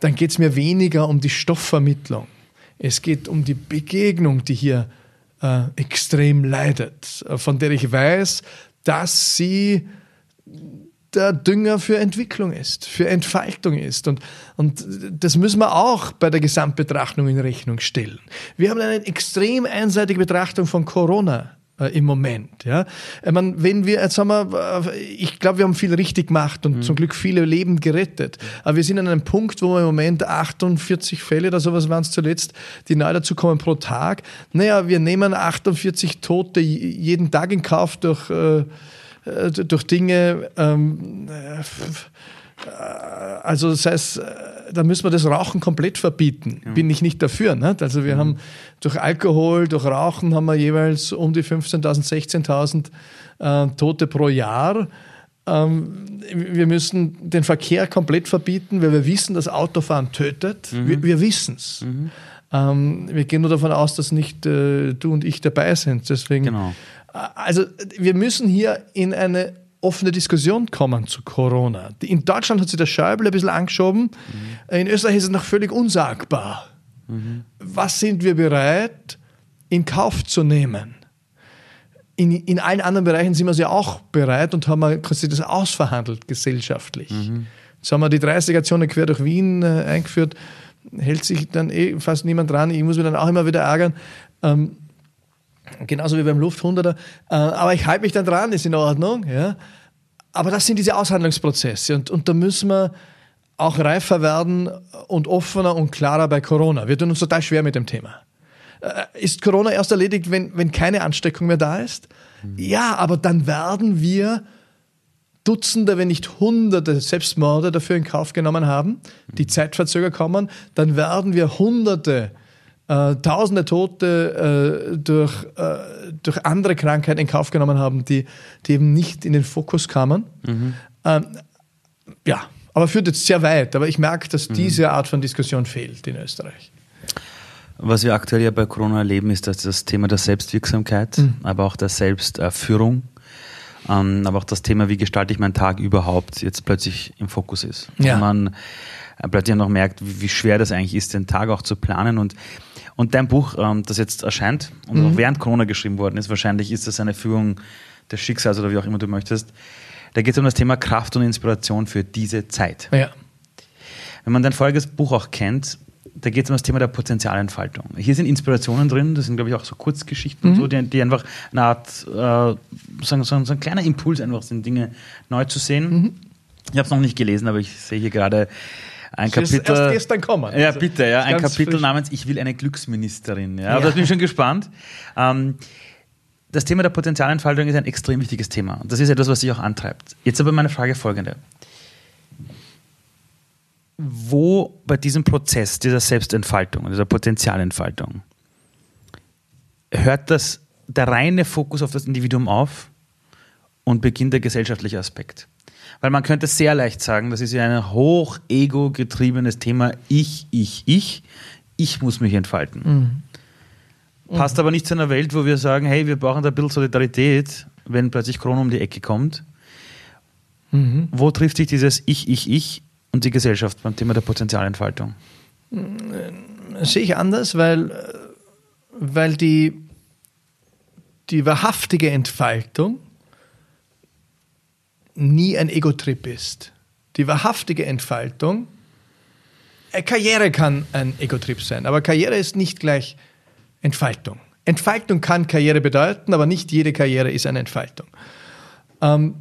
dann geht es mir weniger um die Stoffvermittlung. Es geht um die Begegnung, die hier äh, extrem leidet, von der ich weiß, dass sie der Dünger für Entwicklung ist, für Entfaltung ist. Und, und das müssen wir auch bei der Gesamtbetrachtung in Rechnung stellen. Wir haben eine extrem einseitige Betrachtung von Corona. äh, im Moment. Ja? Ich meine, wenn wir, jetzt haben wir, äh, ich glaube, wir haben viel richtig gemacht und mhm. zum Glück viele Leben gerettet. Aber wir sind an einem Punkt, wo wir im Moment 48 Fälle oder sowas waren es zuletzt, die neu dazu kommen pro Tag. Naja, wir nehmen 48 Tote jeden Tag in Kauf durch, äh, äh durch Dinge, ähm, äh, also das heißt, da müssen wir das Rauchen komplett verbieten. Ja. Bin ich nicht dafür. Nicht? Also wir mhm. haben durch Alkohol, durch Rauchen haben wir jeweils um die 15.000, 16.000 äh, Tote pro Jahr. Ähm, wir müssen den Verkehr komplett verbieten, weil wir wissen, dass Autofahren tötet. Mhm. Wir, wir wissen es. Mhm. Ähm, wir gehen nur davon aus, dass nicht äh, du und ich dabei sind. Deswegen, genau. Also wir müssen hier in eine offene Diskussion kommen zu Corona. In Deutschland hat sich der Schäuble ein bisschen angeschoben. Mhm. In Österreich ist es noch völlig unsagbar. Mhm. Was sind wir bereit in Kauf zu nehmen? In, in allen anderen Bereichen sind wir ja auch bereit und haben quasi das ausverhandelt gesellschaftlich. Mhm. Jetzt haben wir die 30er-Zone quer durch Wien äh, eingeführt, hält sich dann eh fast niemand dran. Ich muss mich dann auch immer wieder ärgern. Ähm, Genauso wie beim Lufthunderter. Äh, aber ich halte mich dann dran, ist in Ordnung. Ja. Aber das sind diese Aushandlungsprozesse und, und da müssen wir auch reifer werden und offener und klarer bei Corona. Wir tun uns total schwer mit dem Thema. Äh, ist Corona erst erledigt, wenn, wenn keine Ansteckung mehr da ist? Mhm. Ja, aber dann werden wir Dutzende, wenn nicht Hunderte Selbstmorde dafür in Kauf genommen haben, die zeitverzögert kommen, dann werden wir Hunderte äh, tausende Tote äh, durch, äh, durch andere Krankheiten in Kauf genommen haben, die, die eben nicht in den Fokus kamen. Mhm. Ähm, ja, aber führt jetzt sehr weit. Aber ich merke, dass mhm. diese Art von Diskussion fehlt in Österreich. Was wir aktuell ja bei Corona erleben, ist, dass das Thema der Selbstwirksamkeit, mhm. aber auch der Selbstführung, ähm, aber auch das Thema, wie gestalte ich meinen Tag überhaupt, jetzt plötzlich im Fokus ist. Ja. Und man plötzlich noch merkt, wie, wie, schwer das eigentlich ist, den Tag auch zu planen. Und und dein Buch, ähm, das jetzt erscheint und mhm. auch während Corona geschrieben worden ist, wahrscheinlich ist das eine Führung des Schicksals oder wie auch immer du möchtest. Da geht es um das Thema Kraft und Inspiration für diese Zeit. Ja. Wenn man dein folgendes Buch auch kennt, da geht es um das Thema der Potenzialentfaltung. Hier sind Inspirationen drin, das sind, glaube ich, auch so Kurzgeschichten mhm. und so, die, die, einfach eine Art, äh, so, so, ein kleiner Impuls einfach sind, Dinge neu zu sehen. Mhm. Ich habe es noch nicht gelesen, aber ich sehe hier gerade ein Kapitel. Erst gestern kommen. Ja, also, bitte, ja. Ein Kapitel frisch. namens Ich will eine Glücksministerin. Ja, ja. da bin ich schon gespannt. Ähm, das Thema der Potenzialentfaltung ist ein extrem wichtiges Thema. Und das ist etwas, was sich auch antreibt. Jetzt aber meine Frage folgende. Wo bei diesem Prozess dieser Selbstentfaltung, dieser Potenzialentfaltung, hört das der reine Fokus auf das Individuum auf und beginnt der gesellschaftliche Aspekt? Weil man könnte sehr leicht sagen, das ist ja ein hoch ego-getriebenes Thema. Ich, ich, ich. Ich muss mich entfalten. Mhm. Passt mhm. aber nicht zu einer Welt, wo wir sagen, hey, wir brauchen da ein bisschen Solidarität, wenn plötzlich Corona um die Ecke kommt. Mhm. Wo trifft sich dieses Ich, Ich, Ich und die Gesellschaft beim Thema der Potenzialentfaltung? Äh, sehe ich anders, weil, weil die, die wahrhaftige Entfaltung nie ein Ego-Trip ist. Die wahrhaftige Entfaltung, äh, Karriere kann ein Ego-Trip sein, aber Karriere ist nicht gleich Entfaltung. Entfaltung kann Karriere bedeuten, aber nicht jede Karriere ist eine Entfaltung. Ähm,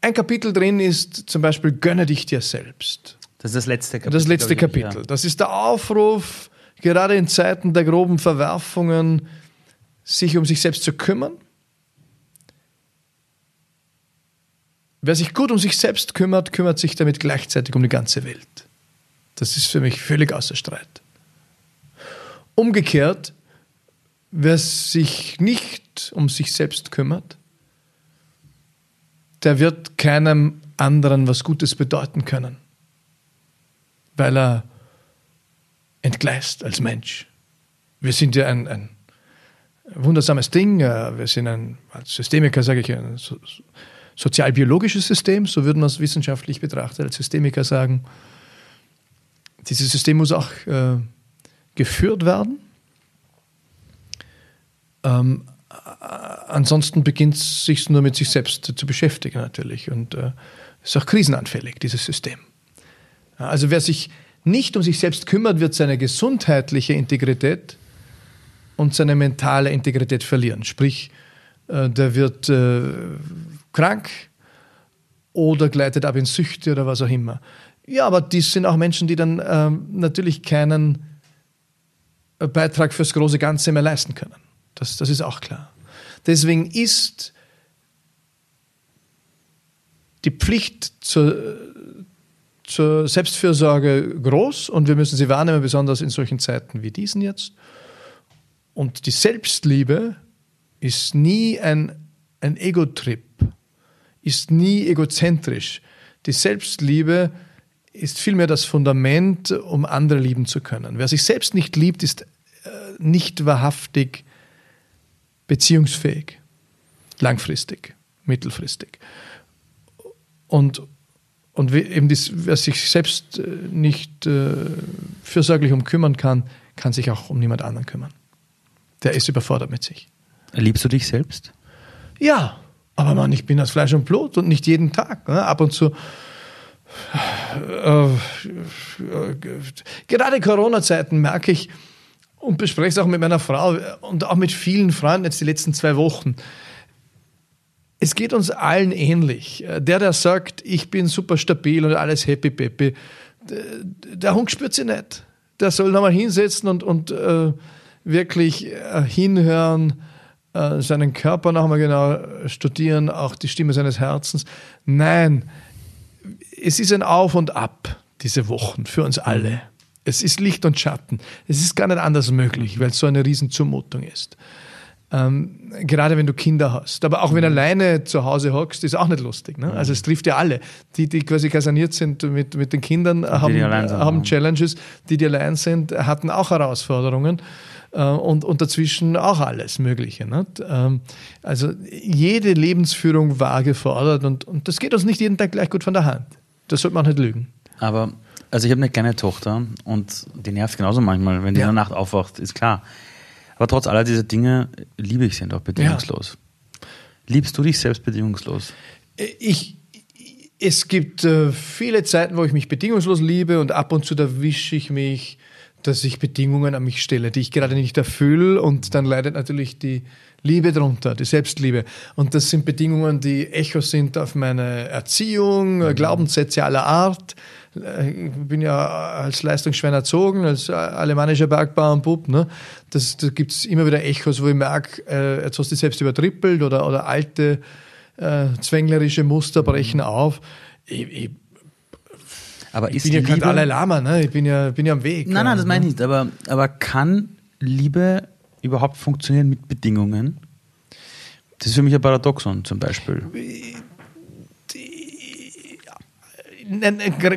ein Kapitel drin ist zum Beispiel Gönne dich dir selbst. Das ist das letzte Kapitel. Das letzte Kapitel. Ich, ja. Das ist der Aufruf, gerade in Zeiten der groben Verwerfungen, sich um sich selbst zu kümmern Wer sich gut um sich selbst kümmert, kümmert sich damit gleichzeitig um die ganze Welt. Das ist für mich völlig außer Streit. Umgekehrt, wer sich nicht um sich selbst kümmert, der wird keinem anderen was Gutes bedeuten können, weil er entgleist als Mensch. Wir sind ja ein, ein wundersames Ding, äh, wir sind ein, als Systemiker sage ich, ein sozialbiologisches System, so würden wir es wissenschaftlich betrachtet als Systemiker sagen. Dieses System muss auch äh, geführt werden. Ähm, ansonsten beginnt es sich nur mit sich selbst zu beschäftigen natürlich und äh, ist auch krisenanfällig, dieses System. Also wer sich nicht um sich selbst kümmert, wird seine gesundheitliche Integrität und seine mentale Integrität verlieren. Sprich, äh, der wird äh, krank oder gleitet ab in Süchte oder was auch immer. Ja, aber dies sind auch Menschen, die dann ähm, natürlich keinen Beitrag fürs große Ganze mehr leisten können. Das, das ist auch klar. Deswegen ist die Pflicht zur, zur Selbstfürsorge groß und wir müssen sie wahrnehmen, besonders in solchen Zeiten wie diesen jetzt. Und die Selbstliebe ist nie ein, ein Ego-Trip, ist nie egozentrisch. Die Selbstliebe ist vielmehr das Fundament, um andere lieben zu können. Wer sich selbst nicht liebt, ist äh, nicht wahrhaftig beziehungsfähig, langfristig, mittelfristig. Und, und eben das, wer sich selbst äh, nicht äh, fürsorglich um kümmern kann, kann sich auch um niemand anderen kümmern. Der ist überfordert mit sich. Liebst du dich selbst? Ja, aber man, ich bin aus Fleisch und Blut und nicht jeden Tag. Ne? Ab und zu. Äh, gerade Corona-Zeiten merke ich und bespreche es auch mit meiner Frau und auch mit vielen Freunden jetzt die letzten zwei Wochen. Es geht uns allen ähnlich. Der, der sagt, ich bin super stabil und alles happy peppy, der Hund spürt sie nicht. Der soll nochmal hinsetzen und, und äh, wirklich äh, hinhören, äh, seinen Körper nochmal genau studieren, auch die Stimme seines Herzens. Nein, es ist ein Auf und Ab, diese Wochen, für uns alle. Es ist Licht und Schatten. Es ist gar nicht anders möglich, weil es so eine Riesenzumutung ist. Ähm, gerade wenn du Kinder hast. Aber auch wenn du alleine zu Hause hockst, ist auch nicht lustig. Ne? Also es trifft ja alle. Die, die quasi kasaniert sind mit, mit den Kindern, die haben, die haben Challenges. Die, die allein sind, hatten auch Herausforderungen. Äh, und, und dazwischen auch alles Mögliche. Nicht? Ähm, also jede Lebensführung war gefordert und, und das geht uns nicht jeden Tag gleich gut von der Hand. Das sollte man nicht lügen. Aber, also ich habe eine kleine Tochter und die nervt genauso manchmal, wenn die ja. in der Nacht aufwacht, ist klar. Aber trotz aller dieser Dinge liebe ich sie auch bedingungslos. Ja. Liebst du dich selbst bedingungslos? Ich, es gibt äh, viele Zeiten, wo ich mich bedingungslos liebe und ab und zu erwische ich mich dass ich Bedingungen an mich stelle, die ich gerade nicht erfülle und dann leidet natürlich die Liebe darunter, die Selbstliebe. Und das sind Bedingungen, die Echo sind auf meine Erziehung, mhm. Glaubenssätze aller Art. Ich bin ja als Leistungsschwein erzogen, als alemannischer Bergbauer und Bub. Ne? Das, da gibt es immer wieder Echos, wo ich merke, äh, jetzt hast du dich selbst übertrippelt oder, oder alte äh, zwänglerische Muster brechen auf. Ich, ich aber ich bin ja kein Dalai Lama, ne? ich bin ja, bin ja am Weg. Nein, nein, das meine ich nicht. Aber, aber kann Liebe überhaupt funktionieren mit Bedingungen? Das ist für mich ein Paradoxon zum Beispiel.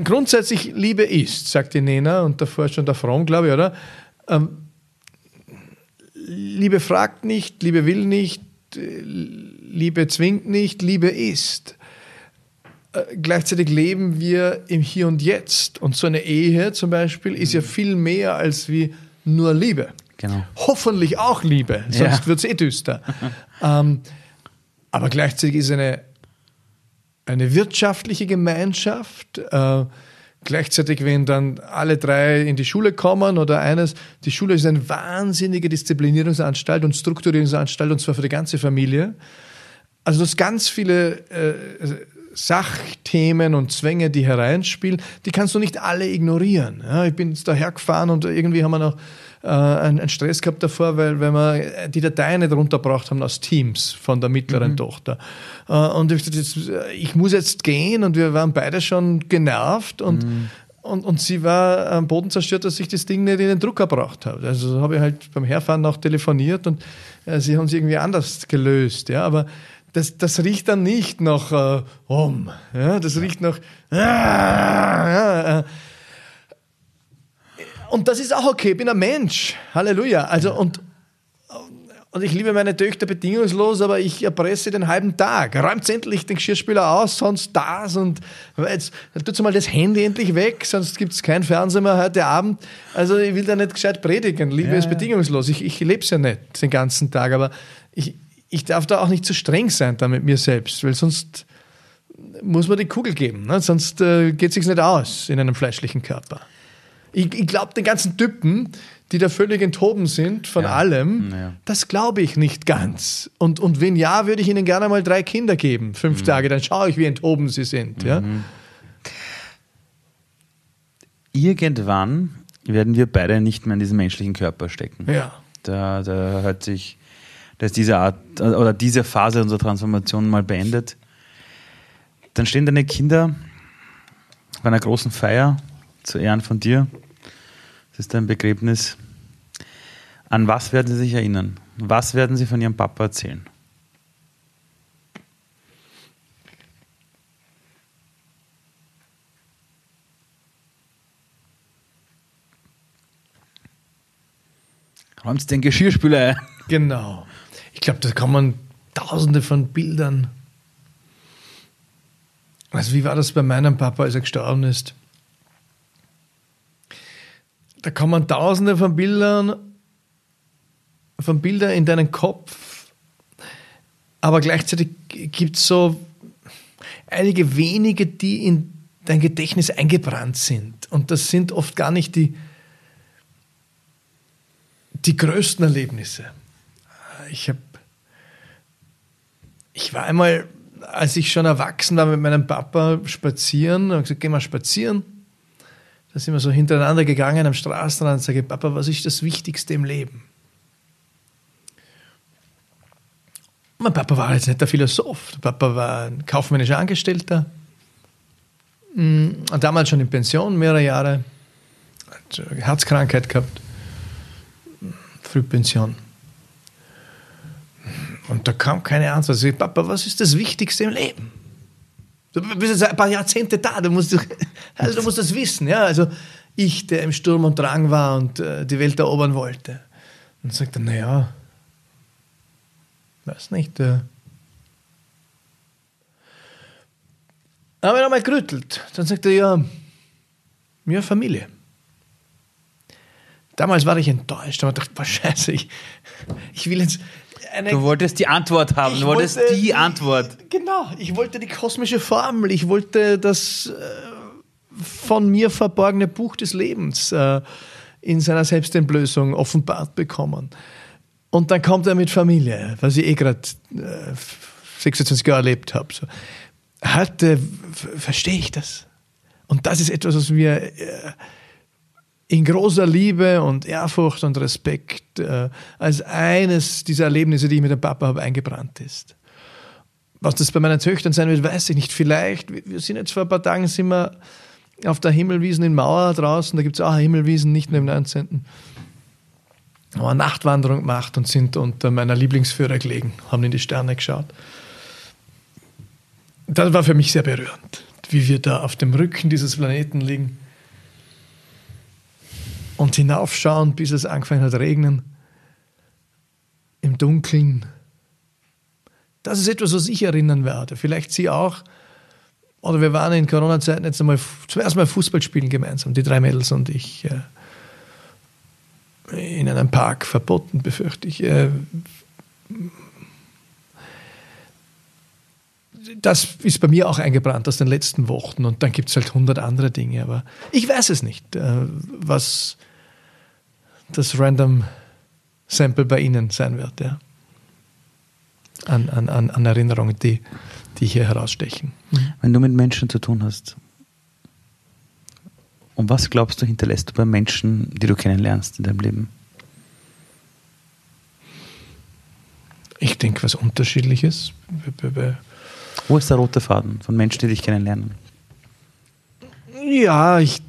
Grundsätzlich Liebe ist, sagt die Nena und davor schon der Fromm, glaube ich, oder? Ähm, Liebe fragt nicht, Liebe will nicht, Liebe zwingt nicht, Liebe ist. Äh, gleichzeitig leben wir im Hier und Jetzt. Und so eine Ehe zum Beispiel ist ja viel mehr als wie nur Liebe. Genau. Hoffentlich auch Liebe, sonst ja. wird es eh düster. ähm, aber gleichzeitig ist eine, eine wirtschaftliche Gemeinschaft. Äh, gleichzeitig, wenn dann alle drei in die Schule kommen oder eines, die Schule ist eine wahnsinnige Disziplinierungsanstalt und Strukturierungsanstalt und zwar für die ganze Familie. Also das ganz viele äh, Sachthemen und Zwänge, die hereinspielen, die kannst du nicht alle ignorieren. Ja, ich bin jetzt dahergefahren und irgendwie haben wir noch äh, einen, einen, Stress gehabt davor, weil, weil wir die Dateien nicht runtergebracht haben aus Teams von der mittleren mhm. Tochter. Äh, und ich, jetzt, ich, muss jetzt gehen und wir waren beide schon genervt und mhm. Und, und, sie war am Boden zerstört, dass ich das Ding nicht in den Drucker gebracht habe. Also habe ich halt beim Herfahren noch telefoniert und äh, sie haben es irgendwie anders gelöst. Ja, aber das, das riecht dann nicht nach äh, um, ja, das riecht nach äh, äh. und das ist auch okay, ich bin ein Mensch, Halleluja. Also und und ich liebe meine Töchter bedingungslos, aber ich erpresse den halben Tag. Räumt endlich den Geschirrspüler aus, sonst das und jetzt tut mal das Handy endlich weg, sonst gibt es kein Fernsehen mehr heute Abend. Also ich will da nicht gescheit predigen. Liebe ja. ist bedingungslos. Ich, ich lebe es ja nicht den ganzen Tag, aber ich, ich darf da auch nicht zu streng sein da mit mir selbst, weil sonst muss man die Kugel geben, ne? sonst äh, geht es sich nicht aus in einem fleischlichen Körper. Ich, ich glaube, den ganzen Typen, die da völlig enthoben sind von Ja. allem, Ja. das glaube ich nicht ganz. Und, und wenn ja, würde ich ihnen gerne mal drei Kinder geben, Mhm. fünf Tage, dann schaue ich, wie enthoben sie sind. Ja? Irgendwann werden wir beide nicht mehr in diesen menschlichen Körper stecken. ja. Da, da hat sich, da ist diese Art oder diese Phase unserer Transformation mal beendet. Dann stehen deine Kinder bei einer großen Feier zu Ehren von dir. Das ist dein Begräbnis. An was werden sie sich erinnern? Was werden sie von ihrem Papa erzählen? Räumt den Geschirrspüler ein. Genau. Ich glaube, da kann man tausende von Bildern. Also wie war das bei meinem Papa, als er gestorben ist? Da kann man tausende von Bildern, von Bildern in deinen Kopf, aber gleichzeitig gibt es so einige wenige, die in dein Gedächtnis eingebrannt sind. Und das sind oft gar nicht die, die größten Erlebnisse. Ich habe, ich war einmal, als ich schon erwachsen war, mit meinem Papa spazieren, und gesagt, geh mal spazieren. Da sind wir so hintereinander gegangen am Straßenrand und sage, Papa, was ist das Wichtigste im Leben? Mein Papa war jetzt nicht der Philosoph. Der Papa war ein kaufmännischer Angestellter. Mm, Damals schon in Pension, mehrere Jahre. Hat Herzkrankheit gehabt. Frühpension. Und da kam keine Antwort. Ich sag, Papa, was ist das Wichtigste im Leben? Du bist jetzt ein paar Jahrzehnte da, du musst, also du musst das wissen. Ja? Also ich, der im Sturm und Drang war und äh, die Welt erobern wollte. Und sagt er, naja, weiß nicht. Äh. Aber er mal gerüttelt. Dann sagt er, ja, ja, Familie. Damals war ich enttäuscht, aber dachte, boah, scheiße, ich, ich will jetzt eine Du wolltest die Antwort haben, ich du wolltest wollte- die Antwort. Genau, ich wollte die kosmische Formel, ich wollte das äh, von mir verborgene Buch des Lebens äh, in seiner Selbstentblößung offenbart bekommen. Und dann kommt er mit Familie, was ich eh gerade äh, 26 Jahre erlebt habe. So. F- verstehe ich das. Und das ist etwas, was mir in großer Liebe und Ehrfurcht und Respekt äh, als eines dieser Erlebnisse, die ich mit dem Papa habe, eingebrannt ist. Was das bei meinen Töchtern sein wird, weiß ich nicht. Vielleicht, wir wir sind jetzt vor ein paar Tagen sind wir auf der Himmelwiesen in Mauer draußen, da gibt es auch Himmelwiesen, nicht nur im 19. Haben eine Nachtwanderung gemacht und sind unter meiner Lieblingsführer gelegen, haben in die Sterne geschaut. Das war für mich sehr berührend, wie wir da auf dem Rücken dieses Planeten liegen und hinaufschauen, bis es angefangen hat regnen. Im Dunkeln. Das ist etwas, was ich erinnern werde. Vielleicht Sie auch. Oder wir waren in Corona-Zeiten jetzt einmal zum ersten Mal Fußball spielen gemeinsam, die drei Mädels und ich. Äh, in einem Park verboten, befürchte ich. Äh, das ist bei mir auch eingebrannt aus den letzten Wochen und dann gibt es halt hundert andere Dinge. Aber ich weiß es nicht, äh, was das Random Sample bei Ihnen sein wird. Ja. An, an, an, Erinnerungen, die, die hier herausstechen. Wenn du mit Menschen zu tun hast, und was glaubst du, hinterlässt du bei Menschen, die du kennenlernst in deinem Leben? Ich denke, was Unterschiedliches. Wo ist der rote Faden von Menschen, die dich kennenlernen? Ja, ich.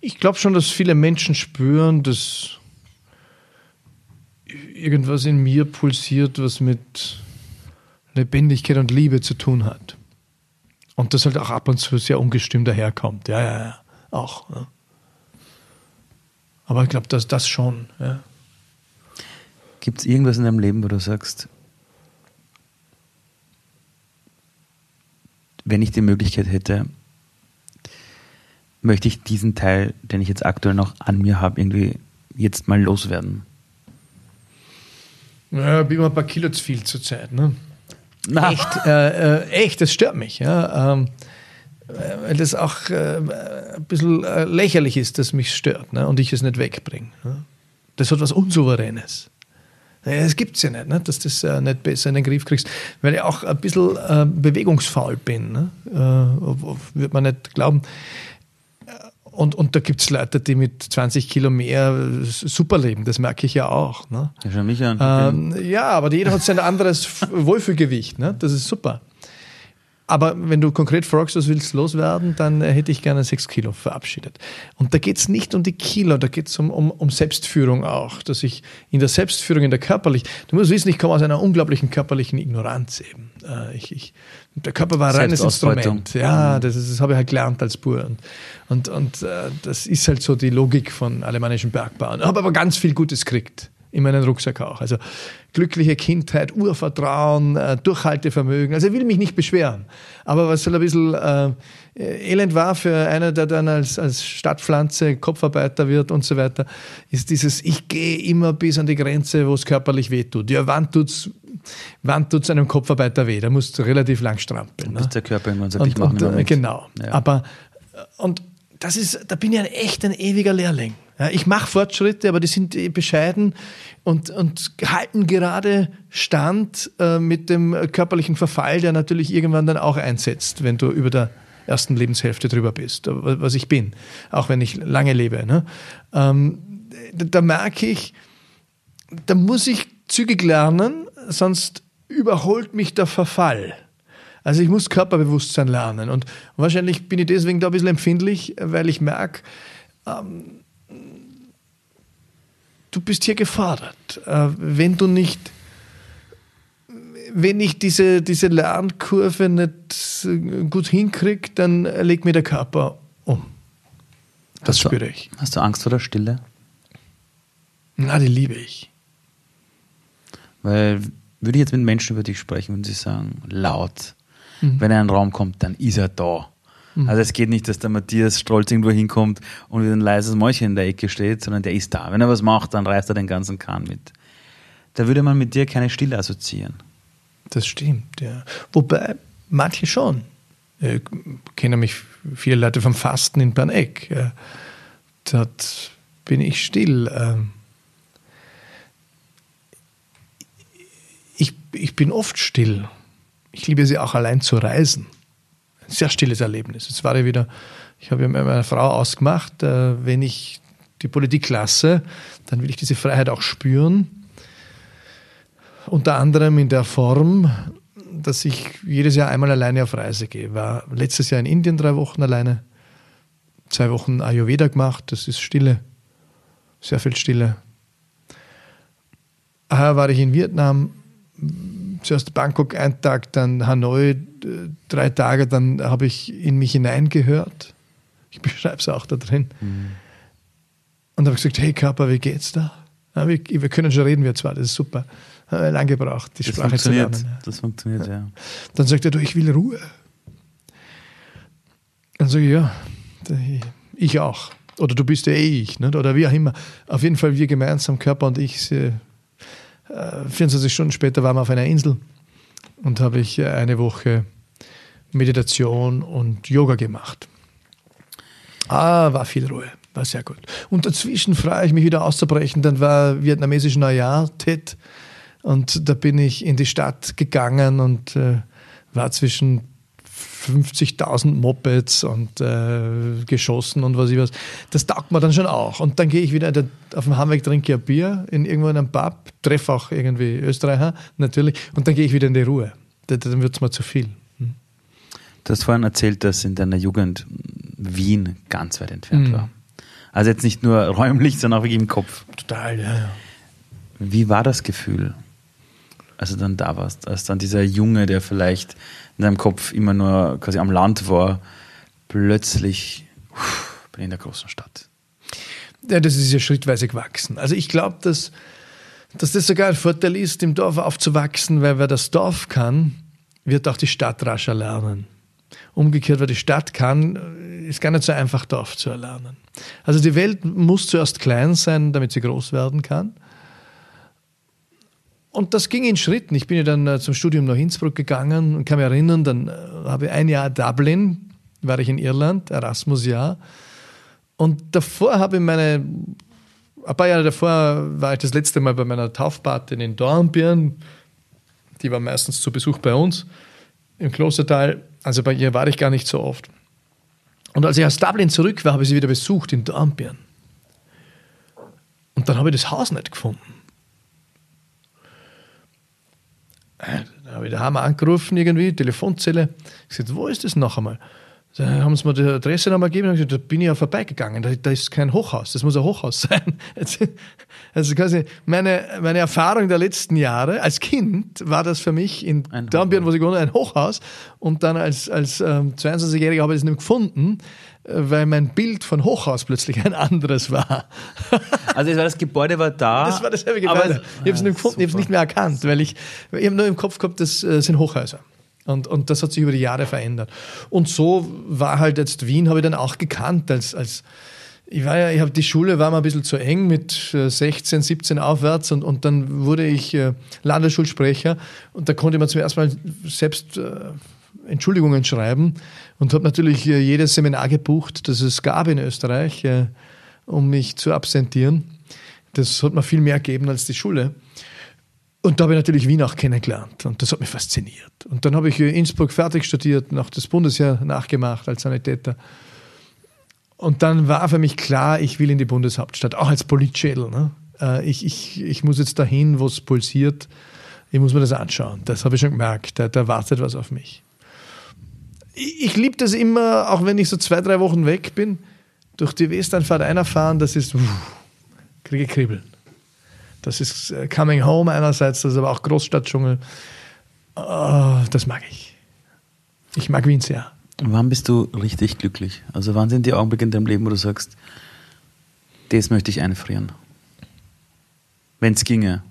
Ich glaube schon, dass viele Menschen spüren, dass irgendwas in mir pulsiert, was mit Lebendigkeit und Liebe zu tun hat. Und das halt auch ab und zu sehr ungestüm daherkommt. Ja, ja, ja. Auch. Ja. Aber ich glaube, dass das schon. Ja. Gibt es irgendwas in deinem Leben, wo du sagst, wenn ich die Möglichkeit hätte, möchte ich diesen Teil, den ich jetzt aktuell noch an mir habe, irgendwie jetzt mal loswerden? Ja, bin immer ein paar Kilo zu viel zur Zeit. Ne? Na, Echt, äh, äh, echt, das stört mich. Ja. Ähm, weil das auch äh, ein bisschen äh, lächerlich ist, dass mich stört ne? und ich es nicht wegbringe. Ne? Das hat was Unsouveränes. Es gibt es ja nicht, ne? dass du das äh, nicht besser in den Griff kriegst, weil ich auch ein bisschen äh, bewegungsfaul bin. Ne? Äh, wird man nicht glauben. Und, und da gibt es Leute, die mit 20 Kilo mehr super leben, das merke ich ja auch. Ne? Ja, schon mich an. Ähm, ja, aber jeder hat sein anderes Wohlfühlgewicht. Ne? Das ist super. Aber wenn du konkret fragst, was willst du loswerden, dann hätte ich gerne sechs Kilo verabschiedet. Und da geht es nicht um die Kilo, da geht es um, um, um Selbstführung auch, dass ich in der Selbstführung, in der körperlich, du musst wissen, ich komme aus einer unglaublichen körperlichen Ignoranz eben. Äh, ich, ich, der Körper war ein reines Instrument. Ja, das, ist, das habe ich halt gelernt als Bur. Und, und, und äh, das ist halt so die Logik von alemannischen Bergbauern. Ich habe aber ganz viel Gutes gekriegt in meinen Rucksack auch. Also glückliche Kindheit, Urvertrauen, äh, Durchhaltevermögen. Also ich will mich nicht beschweren. Aber was halt ein bisschen äh, elend war für einer, der dann als, als Stadtpflanze Kopfarbeiter wird und so weiter, ist dieses, ich gehe immer bis an die Grenze, wo es körperlich wehtut. Ja, wann tut's wann tut's einem Kopfarbeiter weh? Da musst du relativ lang strampeln. Ne? Bis der Körper irgendwann sagt, und, ich mache äh, Genau. Ja. Aber, und das ist, da bin ich ein echt ein ewiger Lehrling. Ja, ich mache Fortschritte, aber die sind bescheiden und, und halten gerade Stand äh, mit dem körperlichen Verfall, der natürlich irgendwann dann auch einsetzt, wenn du über der ersten Lebenshälfte drüber bist, was ich bin, auch wenn ich lange lebe. Ne? Ähm, da, da merke ich, da muss ich zügig lernen, sonst überholt mich der Verfall. Also ich muss Körperbewusstsein lernen und wahrscheinlich bin ich deswegen da ein bisschen empfindlich, weil ich merke, ähm, du bist hier gefordert. Äh, wenn du nicht, wenn ich diese, diese Lernkurve nicht gut hinkriege, dann legt mir der Körper um. Das hast spüre du, ich. Hast du Angst vor der Stille? Na, die liebe ich. Weil würde ich jetzt mit Menschen über dich sprechen und sie sagen, laut, mhm. wenn er in einen Raum kommt, dann ist er da. Mhm. Also es geht nicht, dass der Matthias Strolz irgendwo hinkommt und wie ein leises Mäuschen in der Ecke steht, sondern der ist da. Wenn er was macht, dann reißt er den ganzen Kahn mit. Da würde man mit dir keine Stille assoziieren. Das stimmt, ja. Wobei manche schon. Ich kenne mich viele Leute vom Fasten in Berneck. Dort bin ich still. Ähm. Ich, ich bin oft still. Ich liebe sie auch allein zu reisen sehr stilles Erlebnis. Jetzt war ich wieder, ich habe mit meiner Frau ausgemacht, äh, wenn ich die Politik lasse, dann will ich diese Freiheit auch spüren. Unter anderem in der Form, dass ich jedes Jahr einmal alleine auf Reise gehe. War letztes Jahr in Indien drei Wochen alleine, zwei Wochen Ayurveda gemacht, das ist Stille, sehr viel Stille. Daher war ich in Vietnam, zuerst Bangkok ein Tag, dann Hanoi drei Tage, dann habe ich in mich hineingehört. Ich beschreibe es auch da drin. Mhm. Und habe gesagt, hey Körper, wie geht's da? Ja, wir, wir, können schon reden, wir zwar, das ist super. Lang gebraucht, die das Sprache zu lernen. Das funktioniert, ja. Dann sagt er, du, ich will Ruhe. Dann sage ich, ja, ich auch. Oder du bist ja eh ich, nicht? oder wie auch immer. Auf jeden Fall wir gemeinsam, Körper und ich. 24 äh, Stunden später waren wir auf einer Insel und habe ich eine Woche Meditation und Yoga gemacht. Ah, war viel Ruhe, war sehr gut. Und dazwischen freue ich mich wieder auszubrechen. Dann war vietnamesisch Neujahr, Tet. Und da bin ich in die Stadt gegangen und äh, war zwischen 50.000 Mopeds und äh, geschossen und was ich was. Das taugt mir dann schon auch. Und dann gehe ich wieder auf dem Heimweg, trinke ein Bier in irgendwo in einem Pub, treffe auch irgendwie Österreicher, natürlich, und dann gehe ich wieder in die Ruhe. Dann wird es mir zu viel. Hm. Du hast vorhin erzählt, dass in deiner Jugend Wien ganz weit entfernt mhm. war. Also jetzt nicht nur räumlich, sondern auch wirklich im Kopf. Total, ja, ja. Wie war das Gefühl, als du dann da warst, als dann dieser Junge, der vielleicht in deinem Kopf immer nur quasi am Land war, plötzlich uff, bin in der großen Stadt? Ja, das ist ja schrittweise gewachsen. Also ich glaube, dass, dass das sogar ein Vorteil ist, im Dorf aufzuwachsen, weil wer das Dorf kann, wird auch die Stadt rascher lernen. Umgekehrt, wer die Stadt kann, ist gar nicht so einfach, Dorf zu erlernen. Also die Welt muss zuerst klein sein, damit sie groß werden kann. Und das ging in Schritten. Ich bin ja dann äh, zum Studium nach Innsbruck gegangen und kann mich erinnern, dann äh, habe ich ein Jahr Dublin war ich in Irland, Erasmus-Jahr. Und davor habe ich meine, ein paar Jahre davor war ich das letzte Mal bei meiner Taufpatin in Dornbirn. Die war meistens zu Besuch bei uns im Klostertal. Also bei ihr war ich gar nicht so oft. Und als ich aus Dublin zurück war, habe ich sie wieder besucht in Dornbirn. Und dann habe ich das Haus nicht gefunden. Äh, dann habe ich daheim angerufen, irgendwie, Telefonzelle. Ich gesagt, wo ist das noch einmal? Da haben sie mir die Adresse nochmal gegeben und gesagt, da bin ich ja vorbeigegangen. Da, da, ist kein Hochhaus, das muss ein Hochhaus sein. Also quasi meine, meine Erfahrung der letzten Jahre als Kind war das für mich in Dornbirn, wo ich gewohnt ein Hochhaus. Und dann als, als ähm, 22-Jähriger habe ich es nicht gefunden, äh, weil mein Bild von Hochhaus plötzlich ein anderes war. Also das Gebäude war da. Das war dasselbe Gebäude. Aber, ich habe es nicht gefunden, ich habe es nicht mehr erkannt, weil ich, ich habe nur im Kopf gehabt, das äh, sind Hochhäuser. Und, und das hat sich über die Jahre verändert. Und so war halt jetzt Wien, habe ich dann auch gekannt als, als ich war ja, ich habe die Schule war mir ein bisschen zu eng mit 16, äh, 17 aufwärts und, und dann wurde ich äh, Landesschulsprecher und da konnte man zum ersten Mal selbst äh, Entschuldigungen schreiben und habe natürlich jedes Seminar gebucht, das es gab in Österreich, um mich zu absentieren. Das hat mir viel mehr gegeben als die Schule. Und da habe ich natürlich Wien auch kennengelernt und das hat mich fasziniert. Und dann habe ich in Innsbruck fertig studiert, noch das Bundesheer nachgemacht als Sanitäter. Und dann war für mich klar, ich will in die Bundeshauptstadt, auch als Politschädel. Ne? Äh, ich, ich, ich muss jetzt dahin, wo es pulsiert. Ich muss mir das anschauen. Das habe ich schon gemerkt. Da, da wartet was auf mich. Ich, ich liebe das immer, auch wenn ich so zwei, drei Wochen weg bin, durch die Westernfahrt einerfahren, das ist, uff, kriege Kribbeln. Das ist äh, Coming Home einerseits, das ist aber auch Großstadtdschungel. Oh, das mag ich. Ich mag Wien sehr. Wann bist du richtig glücklich? Also wann sind die Augenblicke in deinem Leben, wo du sagst, das möchte ich einfrieren? Wenn es ginge.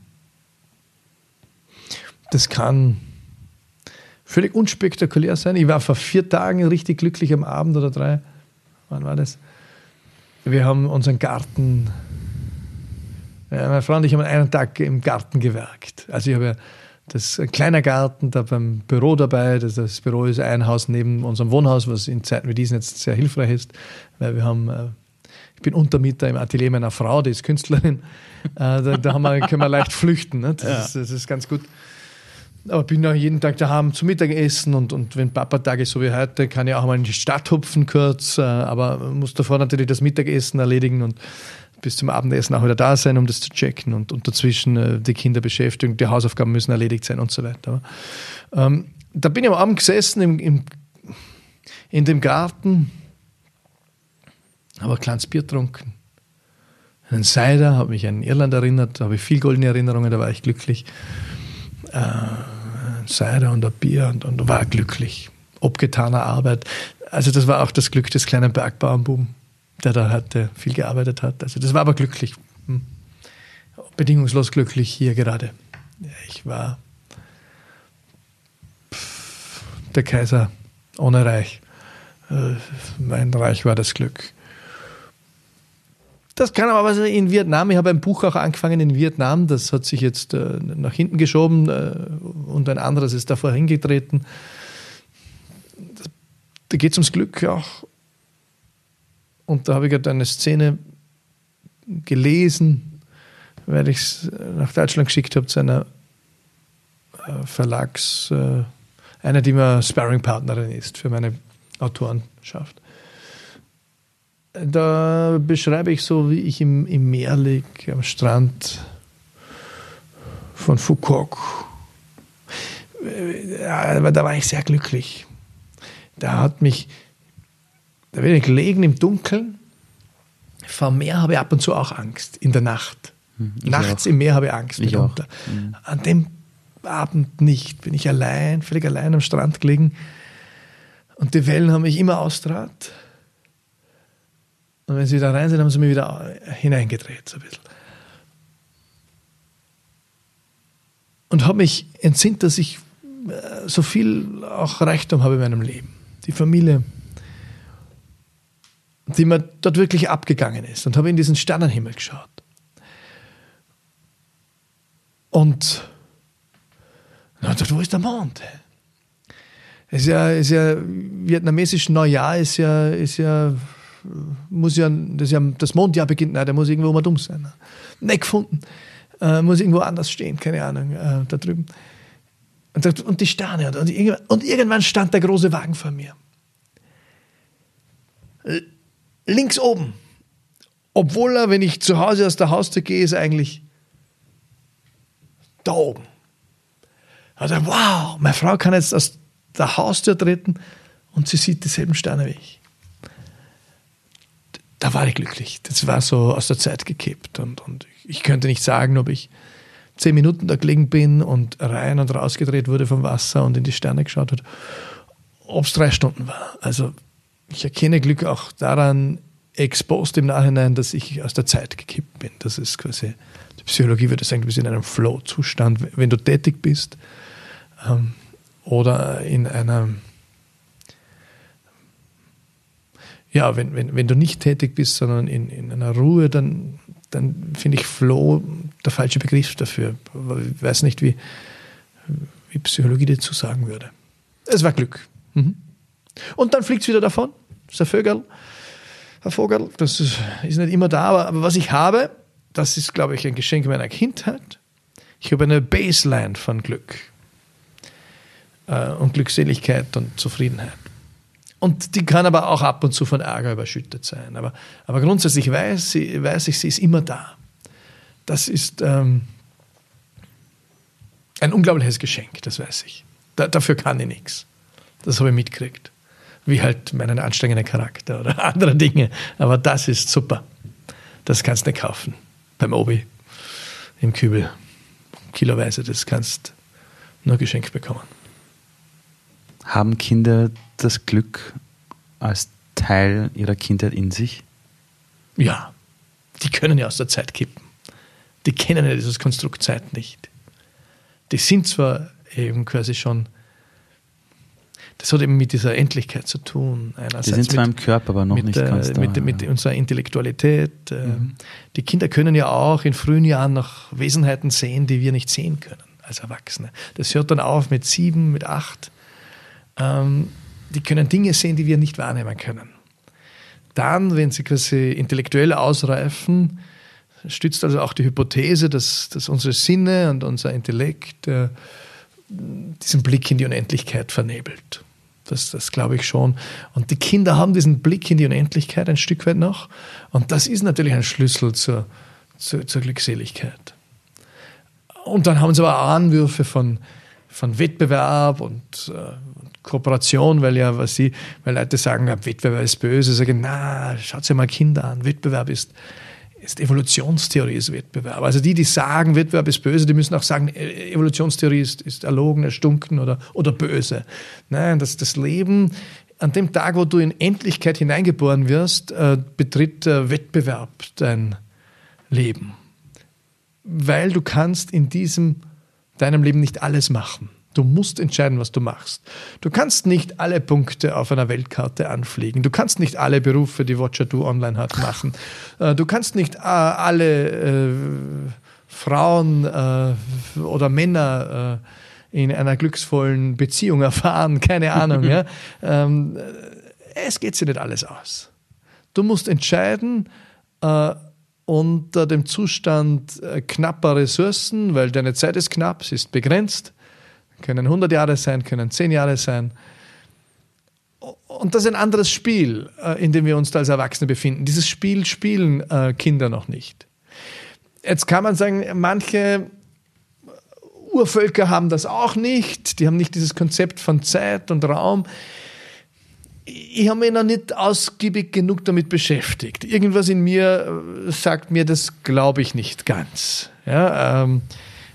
Das kann völlig unspektakulär sein. Ich war vor vier Tagen richtig glücklich am Abend oder drei. Wann war das? Wir haben unseren Garten meine Frau und ich haben einen Tag im Garten gewerkt. Also ich habe ja das ein kleiner Garten, da beim Büro dabei. Das, das, Büro ist ein Haus neben unserem Wohnhaus, was in Zeiten wie diesen jetzt sehr hilfreich ist, weil wir haben, äh, ich bin Untermieter im Atelier meiner Frau, die ist Künstlerin. Äh, da, da wir, können wir leicht flüchten. Ne? Das, ja. ist, das, ist, ganz gut. Aber ich bin ja jeden Tag daheim zum Mittagessen und, und wenn Papa-Tag ist, so wie heute, kann ich auch mal in die Stadt hupfen kurz, äh, aber muss davor natürlich das Mittagessen erledigen und bis zum Abendessen auch wieder da sein, um das zu checken und, und dazwischen äh, die Kinder beschäftigen, die Hausaufgaben müssen erledigt sein und so weiter. Ähm, da bin ich am Abend gesessen im, im, in dem Garten, habe ein kleines Bier getrunken, einen Cider, habe mich an Irland erinnert, habe ich viel goldene Erinnerungen, da war ich glücklich. Äh, ein Cider und ein Bier und, und war glücklich. Obgetaner Arbeit. Also das war auch das Glück des kleinen Bergbauernbuben der da hatte, viel gearbeitet hat. Also das war aber glücklich. Hm. Bedingungslos glücklich hier gerade. Ich war der Kaiser ohne Reich. Äh, mein Reich war das Glück. Das kann aber was in Vietnam. Ich habe ein Buch auch angefangen in Vietnam. Das hat sich jetzt äh, nach hinten geschoben äh, und ein anderes ist davor hingetreten. Da geht es ums Glück auch und da habe ich gerade eine Szene gelesen, weil ich es nach Deutschland geschickt habe zu einer äh, Verlags, äh, einer, die mir Sparringpartnerin ist für meine Autorenschaft. Da beschreibe ich so, wie ich im, im Meer liege, am Strand von Foucault. Ja, da war ich sehr glücklich. Da hat mich da bin ich gelegen im Dunkeln. Vor Meer habe ich ab und zu auch Angst, in der Nacht. Hm, ich Nachts auch. im Meer habe ich Angst ich mitunter. Mhm. An dem Abend nicht. Bin ich allein, völlig allein am Strand gelegen. Und die Wellen haben mich immer austrat. Und wenn sie da rein sind, haben sie mich wieder hineingedreht, so ein bisschen. Und habe mich entsinnt, dass ich äh, so viel auch Reichtum habe in meinem Leben. Die Familie, die mir dort wirklich abgegangen ist und habe in diesen Sternenhimmel geschaut. Und na, dort, wo ist der Mond? ist ja, ist ja vietnamesisch Neujahr ist ja, ist ja, muss ja, das, ja, das Mondjahr beginnt, nein, der muss irgendwo mal dumm sein. Nicht gefunden. Äh, muss irgendwo anders stehen, keine Ahnung, äh, da drüben. Und, und die Sterne. Und, und irgendwann stand der große Wagen vor mir. Links oben. Obwohl er, wenn ich zu Hause aus der Haustür gehe, ist eigentlich da oben. Also, wow, meine Frau kann jetzt aus der Haustür treten und sie sieht dieselben Sterne wie ich. Da war ich glücklich. Das war so aus der Zeit gekippt. Und, und ich könnte nicht sagen, ob ich zehn Minuten da gelegen bin und rein und raus gedreht wurde vom Wasser und in die Sterne geschaut hat, ob es drei Stunden war. Also ich erkenne Glück auch daran, exposed im Nachhinein, dass ich aus der Zeit gekippt bin. Das ist quasi, die Psychologie würde sagen, du bist in einem Flow-Zustand, wenn du tätig bist ähm, oder in einer, ja, wenn, wenn, wenn du nicht tätig bist, sondern in, in einer Ruhe, dann, dann finde ich Flow der falsche Begriff dafür. Ich weiß nicht, wie, wie Psychologie dazu sagen würde. Es war Glück. Mhm. Und dann fliegt es wieder davon. Das ist ein Vögel. Ein Vogel, das ist, ist nicht immer da, aber, aber was ich habe, das ist, glaube ich, ein Geschenk meiner Kindheit. Ich habe eine Baseline von Glück äh, und Glückseligkeit und Zufriedenheit. Und die kann aber auch ab und zu von Ärger überschüttet sein. Aber, aber grundsätzlich weiß, sie, weiß ich, sie ist immer da. Das ist ähm, ein unglaubliches Geschenk, das weiß ich. Da, dafür kann ich nichts. Das habe ich mitgekriegt. Wie halt meinen anstrengenden Charakter oder andere Dinge. Aber das ist super. Das kannst du nicht kaufen. Beim Obi. Im Kübel. Kiloweise. Das kannst du nur geschenkt bekommen. Haben Kinder das Glück als Teil ihrer Kindheit in sich? Ja, die können ja aus der Zeit kippen. Die kennen ja dieses Konstrukt Zeit nicht. Die sind zwar eben quasi schon, das hat eben mit dieser Endlichkeit zu tun. Einerseits die sind zwar mit, im Körper, aber noch mit, nicht ganz da. Mit, ja. mit unserer Intellektualität. Äh, mhm. Die Kinder können ja auch in frühen Jahren noch Wesenheiten sehen, die wir nicht sehen können als Erwachsene. Das hört dann auf mit sieben, mit acht ähm, die können Dinge sehen, die wir nicht wahrnehmen können. Dann, wenn sie quasi intellektuell ausreifen, stützt also auch die Hypothese, dass, dass unsere Sinne und unser Intellekt äh, diesen Blick in die Unendlichkeit vernebelt. Das, das glaube ich schon. Und die Kinder haben diesen Blick in die Unendlichkeit ein Stück weit noch. Und das ist natürlich ein Schlüssel zur, zur, zur Glückseligkeit. Und dann haben sie aber Anwürfe von, von Wettbewerb und äh, Kooperation, weil ja, was sie, weil Leute sagen, Wettbewerb ist böse, sagen, na, schaut sich mal Kinder an, Wettbewerb ist, ist Evolutionstheorie ist Wettbewerb. Also die, die sagen, Wettbewerb ist böse, die müssen auch sagen, e-, Evolutionstheorie ist, ist erlogen, erstunken oder, oder böse. Nein, das, das Leben, an dem Tag, wo du in Endlichkeit hineingeboren wirst, äh, betritt der Wettbewerb dein Leben. Weil du kannst in diesem, deinem Leben nicht alles machen. Du musst entscheiden, was du machst. Du kannst nicht alle Punkte auf einer Weltkarte anfliegen. Du kannst nicht alle Berufe, die Watcher Do online hat, machen. Äh, du kannst nicht äh, alle äh, Frauen äh, oder Männer äh, in einer glücksvollen Beziehung erfahren. Keine Ahnung. ja. Ähm, es geht sich nicht alles aus. Du musst entscheiden, äh, unter dem Zustand knapper Ressourcen, weil deine Zeit ist knapp, sie ist begrenzt, können 100 Jahre sein, können 10 Jahre sein. Und das ist ein anderes Spiel, äh, in dem wir uns da als Erwachsene befinden. Dieses Spiel spielen äh, Kinder noch nicht. Jetzt kann man sagen, manche Urvölker haben das auch nicht. Die haben nicht dieses Konzept von Zeit und Raum. Ich habe mich noch nicht ausgiebig genug damit beschäftigt. Irgendwas in mir äh, sagt mir, das glaube ich nicht ganz. Ja, ähm,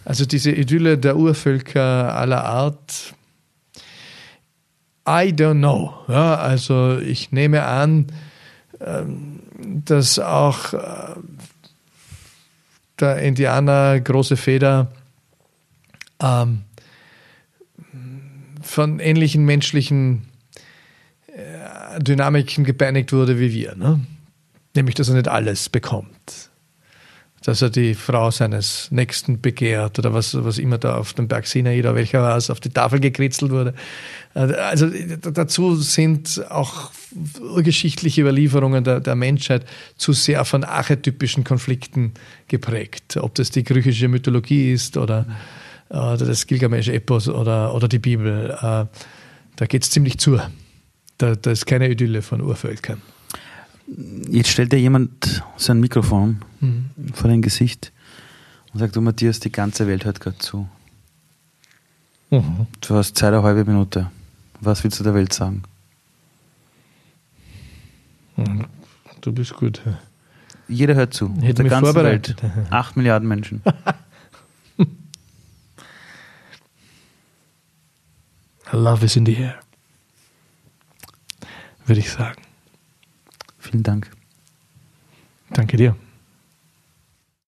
also diese Idylle der Urvölker aller Art, I don't know. Ja, also ich nehme an, ähm, dass auch äh, der Indianer große Feder ähm, von ähnlichen menschlichen äh, Dynamiken gepeinigt wurde wie wir. Ne? Nämlich, dass er nicht alles bekommt dass er die Frau seines Nächsten begehrt oder was, was immer da auf dem Berg Sinai oder welcher war es, auf die Tafel gekritzelt wurde. Also dazu sind auch urgeschichtliche Überlieferungen der, der Menschheit zu sehr von archetypischen Konflikten geprägt. Ob das die griechische Mythologie ist oder, oder das Gilgamesch-Epos oder, oder die Bibel. Äh, da geht es ziemlich zu. Da, da ist keine Idylle von Urvölkern. Jetzt stellt dir jemand sein Mikrofon mhm. vor dein Gesicht und sagt, du Matthias, die ganze Welt hört gerade zu. Mhm. Du hast Zeit eine halbe Minute. Was willst du der Welt sagen? Du bist gut. Jeder hört zu. Hätte der ganzen Welt. Acht Milliarden Menschen. Love is in the air. Würde ich sagen. Vielen Dank. Danke dir.